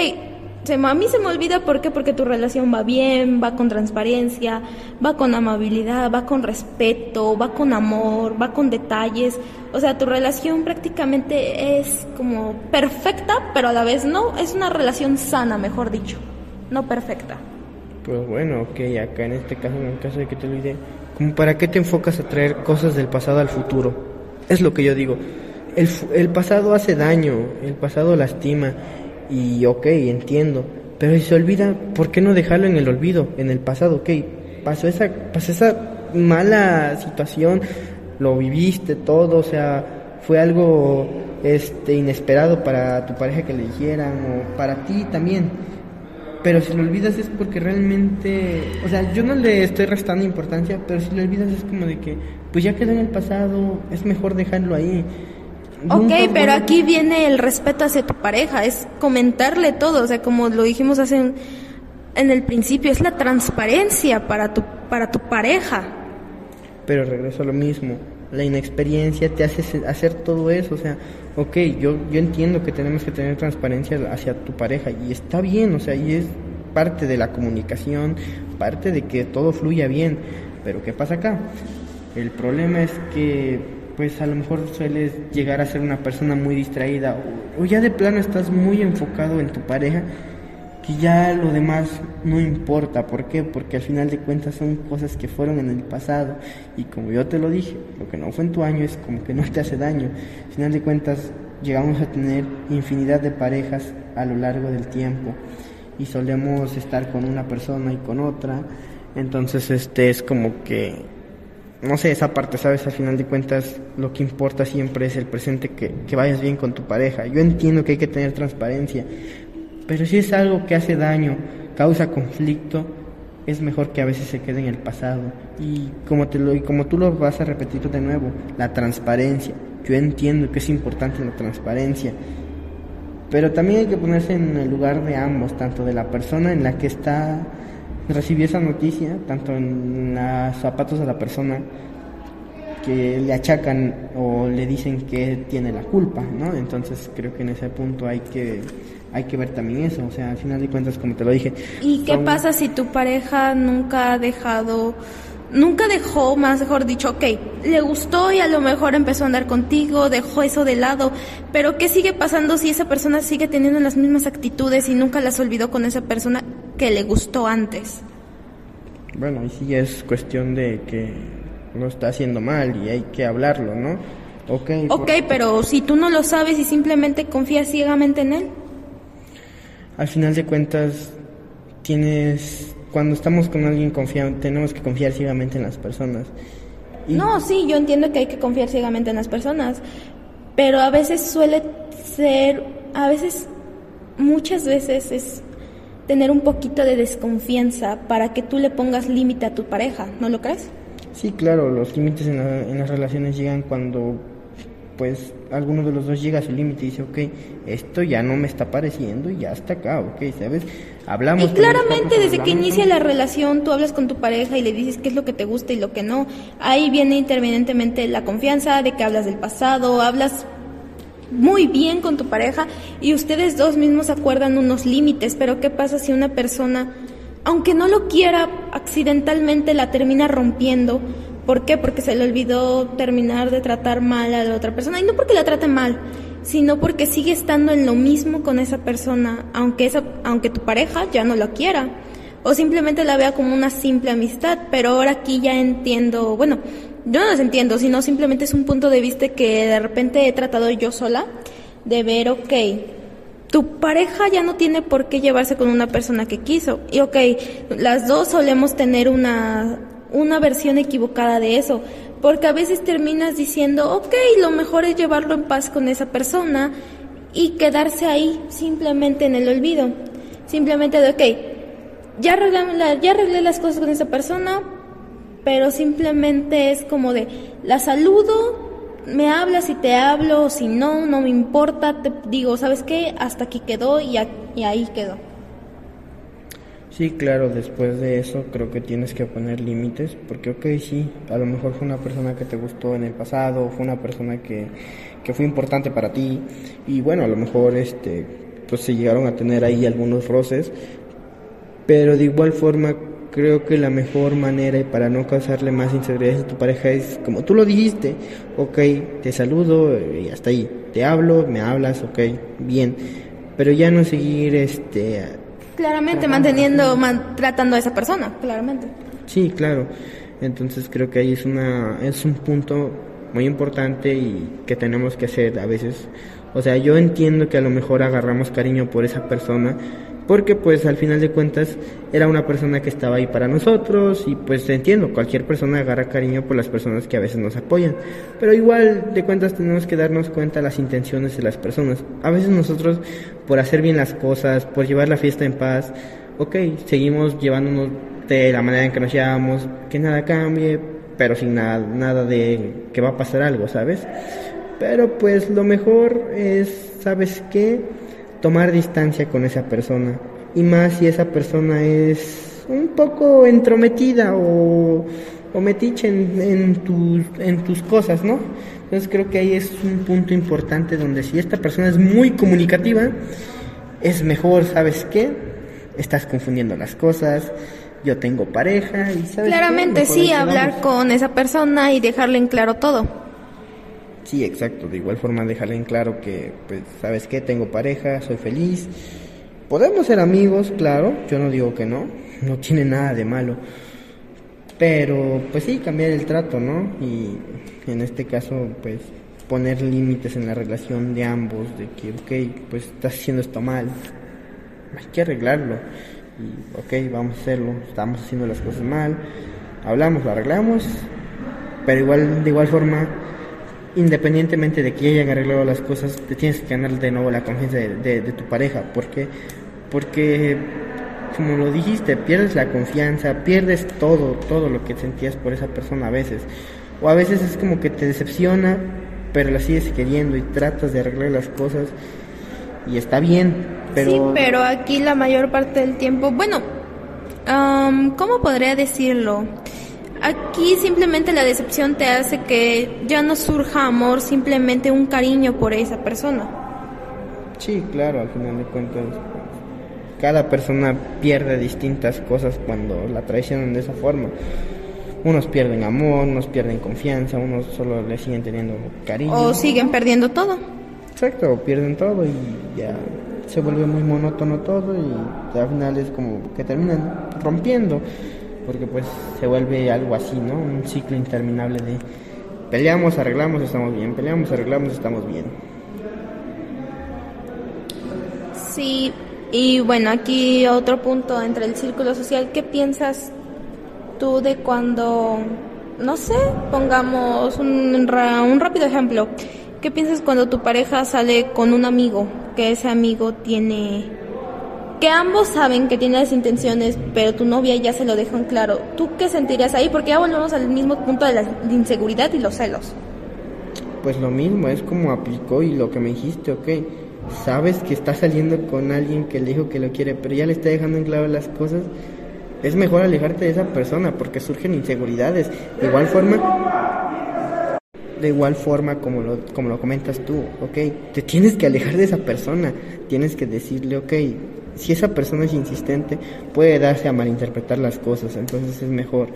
se, a mí se me olvida, ¿por qué? Porque tu relación va bien, va con transparencia, va con amabilidad, va con respeto, va con amor, va con detalles. O sea, tu relación prácticamente es como perfecta, pero a la vez no, es una relación sana, mejor dicho no perfecta. Pues bueno, ok, acá en este caso, en el caso de que te olvide, como para qué te enfocas a traer cosas del pasado al futuro. Es lo que yo digo. El, el pasado hace daño, el pasado lastima y ok, entiendo. Pero si se olvida, ¿por qué no dejarlo en el olvido, en el pasado? Ok, pasó esa, pasó esa mala situación, lo viviste todo, o sea, fue algo este inesperado para tu pareja que le dijeran o para ti también pero si lo olvidas es porque realmente, o sea, yo no le estoy restando importancia, pero si lo olvidas es como de que, pues ya quedó en el pasado, es mejor dejarlo ahí. Ok, pero aquí viene el respeto hacia tu pareja, es comentarle todo, o sea, como lo dijimos hace en el principio, es la transparencia para tu, para tu pareja. Pero regreso a lo mismo, la inexperiencia te hace hacer todo eso, o sea, ok, yo, yo entiendo que tenemos que tener transparencia hacia tu pareja y está bien, o sea, y es parte de la comunicación, parte de que todo fluya bien, pero ¿qué pasa acá? El problema es que pues a lo mejor sueles llegar a ser una persona muy distraída o, o ya de plano estás muy enfocado en tu pareja que ya lo demás no importa. ¿Por qué? Porque al final de cuentas son cosas que fueron en el pasado y como yo te lo dije, lo que no fue en tu año es como que no te hace daño. Al final de cuentas llegamos a tener infinidad de parejas a lo largo del tiempo y solemos estar con una persona y con otra. Entonces este es como que no sé, esa parte, ¿sabes? Al final de cuentas, lo que importa siempre es el presente, que, que vayas bien con tu pareja. Yo entiendo que hay que tener transparencia, pero si es algo que hace daño, causa conflicto, es mejor que a veces se quede en el pasado. Y como, te lo, y como tú lo vas a repetir de nuevo, la transparencia. Yo entiendo que es importante la transparencia, pero también hay que ponerse en el lugar de ambos, tanto de la persona en la que está recibió esa noticia, tanto en los zapatos de la persona que le achacan o le dicen que tiene la culpa, ¿no? Entonces creo que en ese punto hay que hay que ver también eso, o sea, al final de cuentas, como te lo dije. ¿Y qué pasa si tu pareja nunca ha dejado nunca dejó, más mejor dicho, ok, le gustó y a lo mejor empezó a andar contigo, dejó eso de lado, pero ¿qué sigue pasando si esa persona sigue teniendo las mismas actitudes y nunca las olvidó con esa persona que le gustó antes? Bueno, y sí es cuestión de que lo está haciendo mal y hay que hablarlo, ¿no? Ok. Ok, pero si tú no lo sabes y simplemente confías ciegamente en él. Al final de cuentas, tienes cuando estamos con alguien confiamos, tenemos que confiar ciegamente en las personas. No, sí, yo entiendo que hay que confiar ciegamente en las personas, pero a veces suele ser, a veces, muchas veces es tener un poquito de desconfianza para que tú le pongas límite a tu pareja, ¿no lo crees? Sí, claro, los límites en, en las relaciones llegan cuando pues alguno de los dos llega a su límite y dice, ok, esto ya no me está pareciendo y ya está acá, ok, ¿sabes? Hablamos. Y claramente desde que inicia la relación tú hablas con tu pareja y le dices qué es lo que te gusta y lo que no. Ahí viene interminentemente la confianza de que hablas del pasado, hablas muy bien con tu pareja y ustedes dos mismos acuerdan unos límites, pero ¿qué pasa si una persona, aunque no lo quiera, accidentalmente la termina rompiendo? ¿Por qué? Porque se le olvidó terminar de tratar mal a la otra persona. Y no porque la trate mal, sino porque sigue estando en lo mismo con esa persona, aunque, esa, aunque tu pareja ya no lo quiera. O simplemente la vea como una simple amistad. Pero ahora aquí ya entiendo, bueno, yo no los entiendo, sino simplemente es un punto de vista que de repente he tratado yo sola de ver, ok, tu pareja ya no tiene por qué llevarse con una persona que quiso. Y ok, las dos solemos tener una una versión equivocada de eso, porque a veces terminas diciendo, ok, lo mejor es llevarlo en paz con esa persona y quedarse ahí simplemente en el olvido, simplemente de, ok, ya arreglé, ya arreglé las cosas con esa persona, pero simplemente es como de, la saludo, me hablas y te hablo, si no, no me importa, te digo, ¿sabes qué? Hasta aquí quedó y, y ahí quedó. Sí, claro, después de eso creo que tienes que poner límites, porque ok, sí, a lo mejor fue una persona que te gustó en el pasado, fue una persona que, que fue importante para ti, y bueno, a lo mejor este, pues se llegaron a tener ahí algunos roces, pero de igual forma creo que la mejor manera y para no causarle más inseguridades a tu pareja es como tú lo dijiste, ok, te saludo y hasta ahí, te hablo, me hablas, ok, bien, pero ya no seguir este Claramente, manteniendo, tratando a esa persona, claramente. Sí, claro. Entonces creo que ahí es, una, es un punto muy importante y que tenemos que hacer a veces. O sea, yo entiendo que a lo mejor agarramos cariño por esa persona, porque pues al final de cuentas era una persona que estaba ahí para nosotros y pues entiendo, cualquier persona agarra cariño por las personas que a veces nos apoyan, pero igual de cuentas tenemos que darnos cuenta las intenciones de las personas. A veces nosotros por hacer bien las cosas, por llevar la fiesta en paz, ok, seguimos llevándonos de la manera en que nos llevamos, que nada cambie, pero sin nada, nada de que va a pasar algo, ¿sabes? Pero pues lo mejor es, ¿sabes qué? Tomar distancia con esa persona. Y más si esa persona es un poco entrometida o, o metiche en, en, tus, en tus cosas, ¿no? Entonces creo que ahí es un punto importante donde si esta persona es muy comunicativa, es mejor, ¿sabes qué? Estás confundiendo las cosas, yo tengo pareja y sabes Claramente sí, hablar con esa persona y dejarle en claro todo. Sí, exacto. De igual forma dejarle en claro que, pues, ¿sabes qué? Tengo pareja, soy feliz. Podemos ser amigos, claro. Yo no digo que no. No tiene nada de malo. Pero, pues sí, cambiar el trato, ¿no? Y en este caso, pues, poner límites en la relación de ambos. De que, ok, pues, estás haciendo esto mal. Hay que arreglarlo. Y, ok, vamos a hacerlo. Estamos haciendo las cosas mal. Hablamos, lo arreglamos. Pero igual, de igual forma independientemente de que hayan arreglado las cosas, te tienes que ganar de nuevo la confianza de, tu pareja. ¿Por qué? Porque, como lo dijiste, pierdes la confianza, pierdes todo, todo lo que sentías por esa persona a veces. O a veces es como que te decepciona, pero la sigues queriendo y tratas de arreglar las cosas. Y está bien, pero... Sí, pero aquí la mayor parte del tiempo, bueno, ¿cómo podría decirlo? Aquí simplemente la decepción te hace que ya no surja amor, simplemente un cariño por esa persona. Sí, claro, al final de cuentas, cada persona pierde distintas cosas cuando la traicionan de esa forma. unos pierden amor, unos pierden confianza, unos solo le siguen teniendo cariño. O siguen perdiendo todo. Exacto, pierden todo y ya se vuelve muy monótono todo y al final es como que terminan rompiendo porque pues se vuelve algo así, ¿no? Un ciclo interminable de peleamos, arreglamos, estamos bien, peleamos, arreglamos, estamos bien. Sí, y bueno, aquí otro punto entre el círculo social, ¿qué piensas tú de cuando, no sé, pongamos un, un rápido ejemplo, ¿qué piensas cuando tu pareja sale con un amigo, que ese amigo tiene que ambos saben que tiene las intenciones, pero tu novia ya se lo deja en claro. ¿Tú qué sentirías ahí? Porque ya volvemos al mismo punto de la inseguridad y los celos. Pues lo mismo, es como aplicó y lo que me dijiste, ok. Sabes que está saliendo con alguien que le dijo que lo quiere, pero ya le está dejando en claro las cosas. Es mejor alejarte de esa persona porque surgen inseguridades. De igual forma, de igual forma como lo, como lo comentas tú, ok, te tienes que alejar de esa persona, tienes que decirle, ok, si esa persona es insistente, puede darse a malinterpretar las cosas. Entonces es mejor,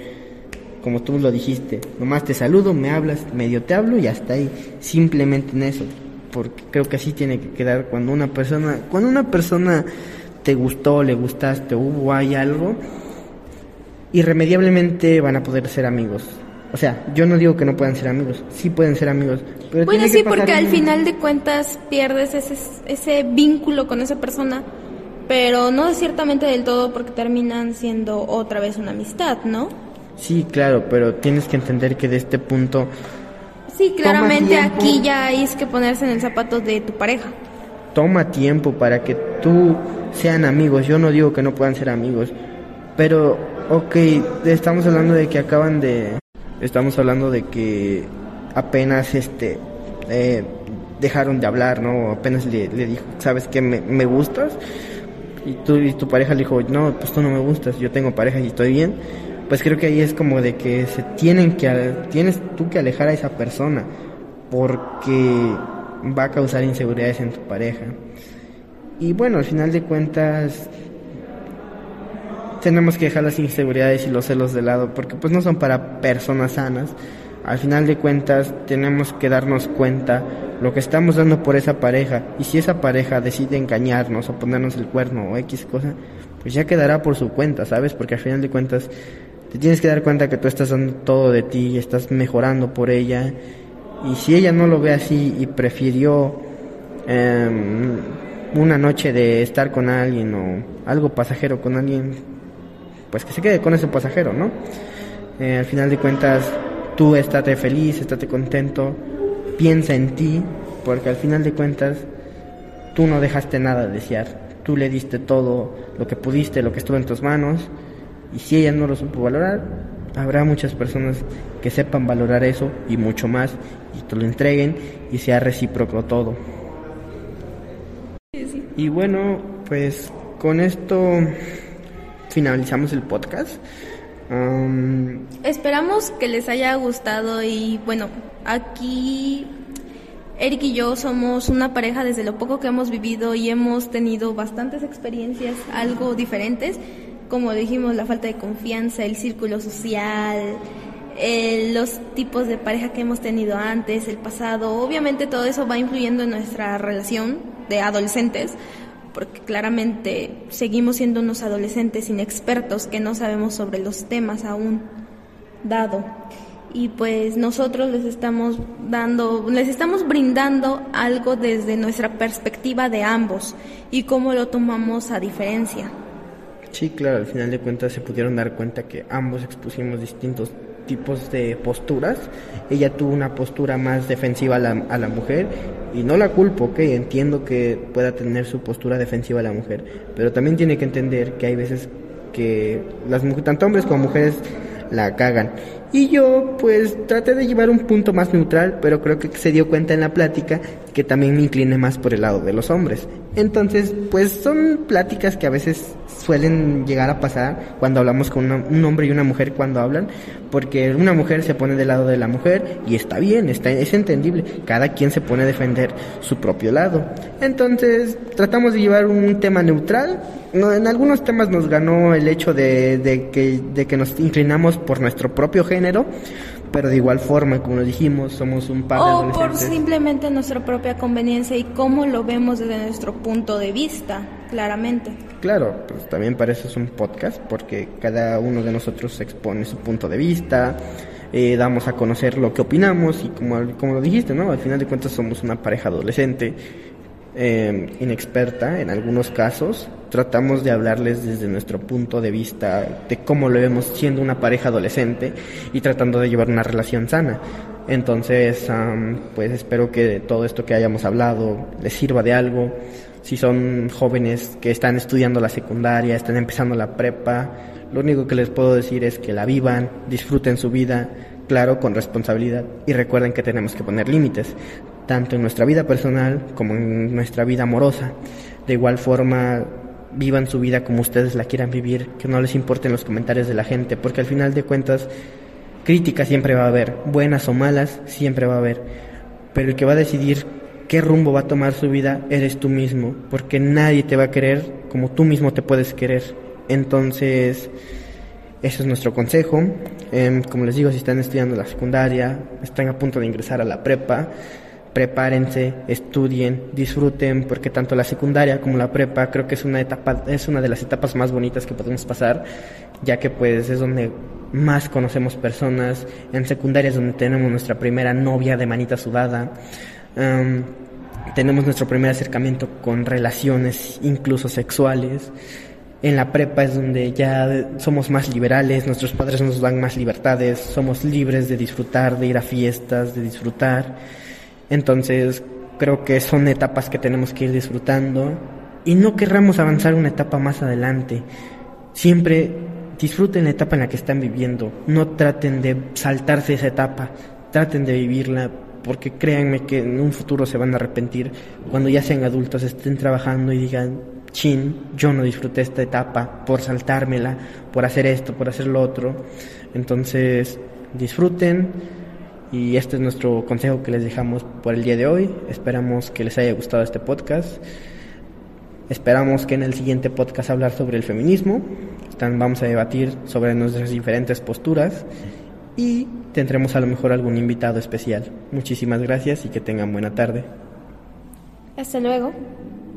como tú lo dijiste, nomás te saludo, me hablas, medio te hablo y hasta ahí. Simplemente en eso. Porque creo que así tiene que quedar cuando una persona, cuando una persona te gustó, le gustaste, hubo hay algo, irremediablemente van a poder ser amigos. O sea, yo no digo que no puedan ser amigos, sí pueden ser amigos. Pero bueno, sí, porque al final de cuentas pierdes ese, ese vínculo con esa persona pero no es ciertamente del todo porque terminan siendo otra vez una amistad, ¿no? Sí, claro, pero tienes que entender que de este punto... Sí, claramente aquí ya hay que ponerse en el zapato de tu pareja. Toma tiempo para que tú sean amigos. Yo no digo que no puedan ser amigos, pero, ok, estamos hablando de que acaban de... Estamos hablando de que apenas este... Eh, dejaron de hablar, ¿no? Apenas le, le dijo, ¿sabes qué? Me, me gustas y tú y tu pareja le dijo, no, pues tú no me gustas, yo tengo pareja y estoy bien, pues creo que ahí es como de que se tienen que, tienes tú que alejar a esa persona, porque va a causar inseguridades en tu pareja. Y bueno, al final de cuentas, tenemos que dejar las inseguridades y los celos de lado, porque pues no son para personas sanas. Al final de cuentas, tenemos que darnos cuenta lo que estamos dando por esa pareja. Y si esa pareja decide engañarnos o ponernos el cuerno o X cosa, pues ya quedará por su cuenta, ¿sabes? Porque al final de cuentas te tienes que dar cuenta que tú estás dando todo de ti estás mejorando por ella. Y si ella no lo ve así y prefirió em, una noche de estar con alguien o algo pasajero con alguien, pues que se quede con ese pasajero, ¿no? Eh, al final de cuentas, tú estate feliz, estate contento piensa en ti, porque al final de cuentas tú no dejaste nada de desear, tú le diste todo lo que pudiste, lo que estuvo en tus manos, y si ella no lo supo valorar, habrá muchas personas que sepan valorar eso y mucho más, y te lo entreguen y sea recíproco todo. Y bueno, pues con esto finalizamos el podcast. Esperamos que les haya gustado y bueno, aquí Eric y yo somos una pareja desde lo poco que hemos vivido y hemos tenido bastantes experiencias algo diferentes, como dijimos, la falta de confianza, el círculo social, los tipos de pareja que hemos tenido antes, el pasado. Obviamente todo eso va influyendo en nuestra relación de adolescentes, porque claramente seguimos siendo unos adolescentes inexpertos que no sabemos sobre los temas aún dado. Y pues nosotros les estamos dando, les estamos brindando algo desde nuestra perspectiva de ambos y cómo lo tomamos a diferencia. Sí, claro, al final de cuentas se pudieron dar cuenta que ambos expusimos distintos tipos de posturas. Ella tuvo una postura más defensiva a la, a la mujer y no la culpo, que entiendo que pueda tener su postura defensiva a la mujer, pero también tiene que entender que hay veces que las tanto hombres como mujeres la cagan. Y yo pues traté de llevar un punto más neutral, pero creo que se dio cuenta en la plática que también me incliné más por el lado de los hombres. Entonces, pues son pláticas que a veces suelen llegar a pasar cuando hablamos con un hombre y una mujer cuando hablan, porque una mujer se pone del lado de la mujer y está bien, está, es entendible, cada quien se pone a defender su propio lado. Entonces, tratamos de llevar un tema neutral, no, en algunos temas nos ganó el hecho de, de, que, de que nos inclinamos por nuestro propio género, pero de igual forma, como lo dijimos, somos un par de O por simplemente nuestra propia conveniencia y cómo lo vemos desde nuestro punto de vista, claramente. Claro, pues también para eso es un podcast, porque cada uno de nosotros expone su punto de vista, eh, damos a conocer lo que opinamos y como, como lo dijiste, ¿no? Al final de cuentas somos una pareja adolescente eh, inexperta en algunos casos, tratamos de hablarles desde nuestro punto de vista de cómo lo vemos siendo una pareja adolescente y tratando de llevar una relación sana. Entonces, pues espero que todo esto que hayamos hablado les sirva de algo. Si son jóvenes que están estudiando la secundaria, están empezando la prepa, lo único que les puedo decir es que la vivan, disfruten su vida, claro, con responsabilidad y recuerden que tenemos que poner límites tanto en nuestra vida personal como en nuestra vida amorosa. De igual forma, vivan su vida como ustedes la quieran vivir, que no les importen los comentarios de la gente, porque al final de cuentas, críticas siempre va a haber, buenas o malas, siempre va a haber. Pero el que va a decidir qué rumbo va a tomar su vida eres tú mismo, porque nadie te va a querer como tú mismo te puedes querer. Entonces, ese es nuestro consejo. Em, como les digo, si están estudiando la secundaria, están a punto de ingresar a la prepa, prepárense, estudien, disfruten, porque tanto la secundaria como la prepa creo que es una etapa, es una de las etapas más bonitas que podemos pasar, ya que pues es donde más conocemos personas, en secundaria es donde tenemos nuestra primera novia de manita sudada, tenemos nuestro primer acercamiento con relaciones incluso sexuales, en la prepa es donde ya somos más liberales, nuestros padres nos dan más libertades, somos libres de disfrutar, de ir a fiestas, de disfrutar. Entonces, creo que son etapas que tenemos que ir disfrutando y no querramos avanzar una etapa más adelante. Siempre disfruten la etapa en la que están viviendo, no traten de saltarse esa etapa, traten de vivirla porque créanme que en un futuro se van a arrepentir cuando ya sean adultos, estén trabajando y digan, chin, yo no disfruté esta etapa por saltármela, por hacer esto, por hacer lo otro. Entonces, disfruten y este es nuestro consejo que les dejamos por el día de hoy. Esperamos que les haya gustado este podcast. Esperamos que en el siguiente podcast hablar sobre el feminismo. vamos a debatir sobre nuestras diferentes posturas y tendremos a lo mejor algún invitado especial. Muchísimas gracias y que tengan buena tarde. Hasta luego.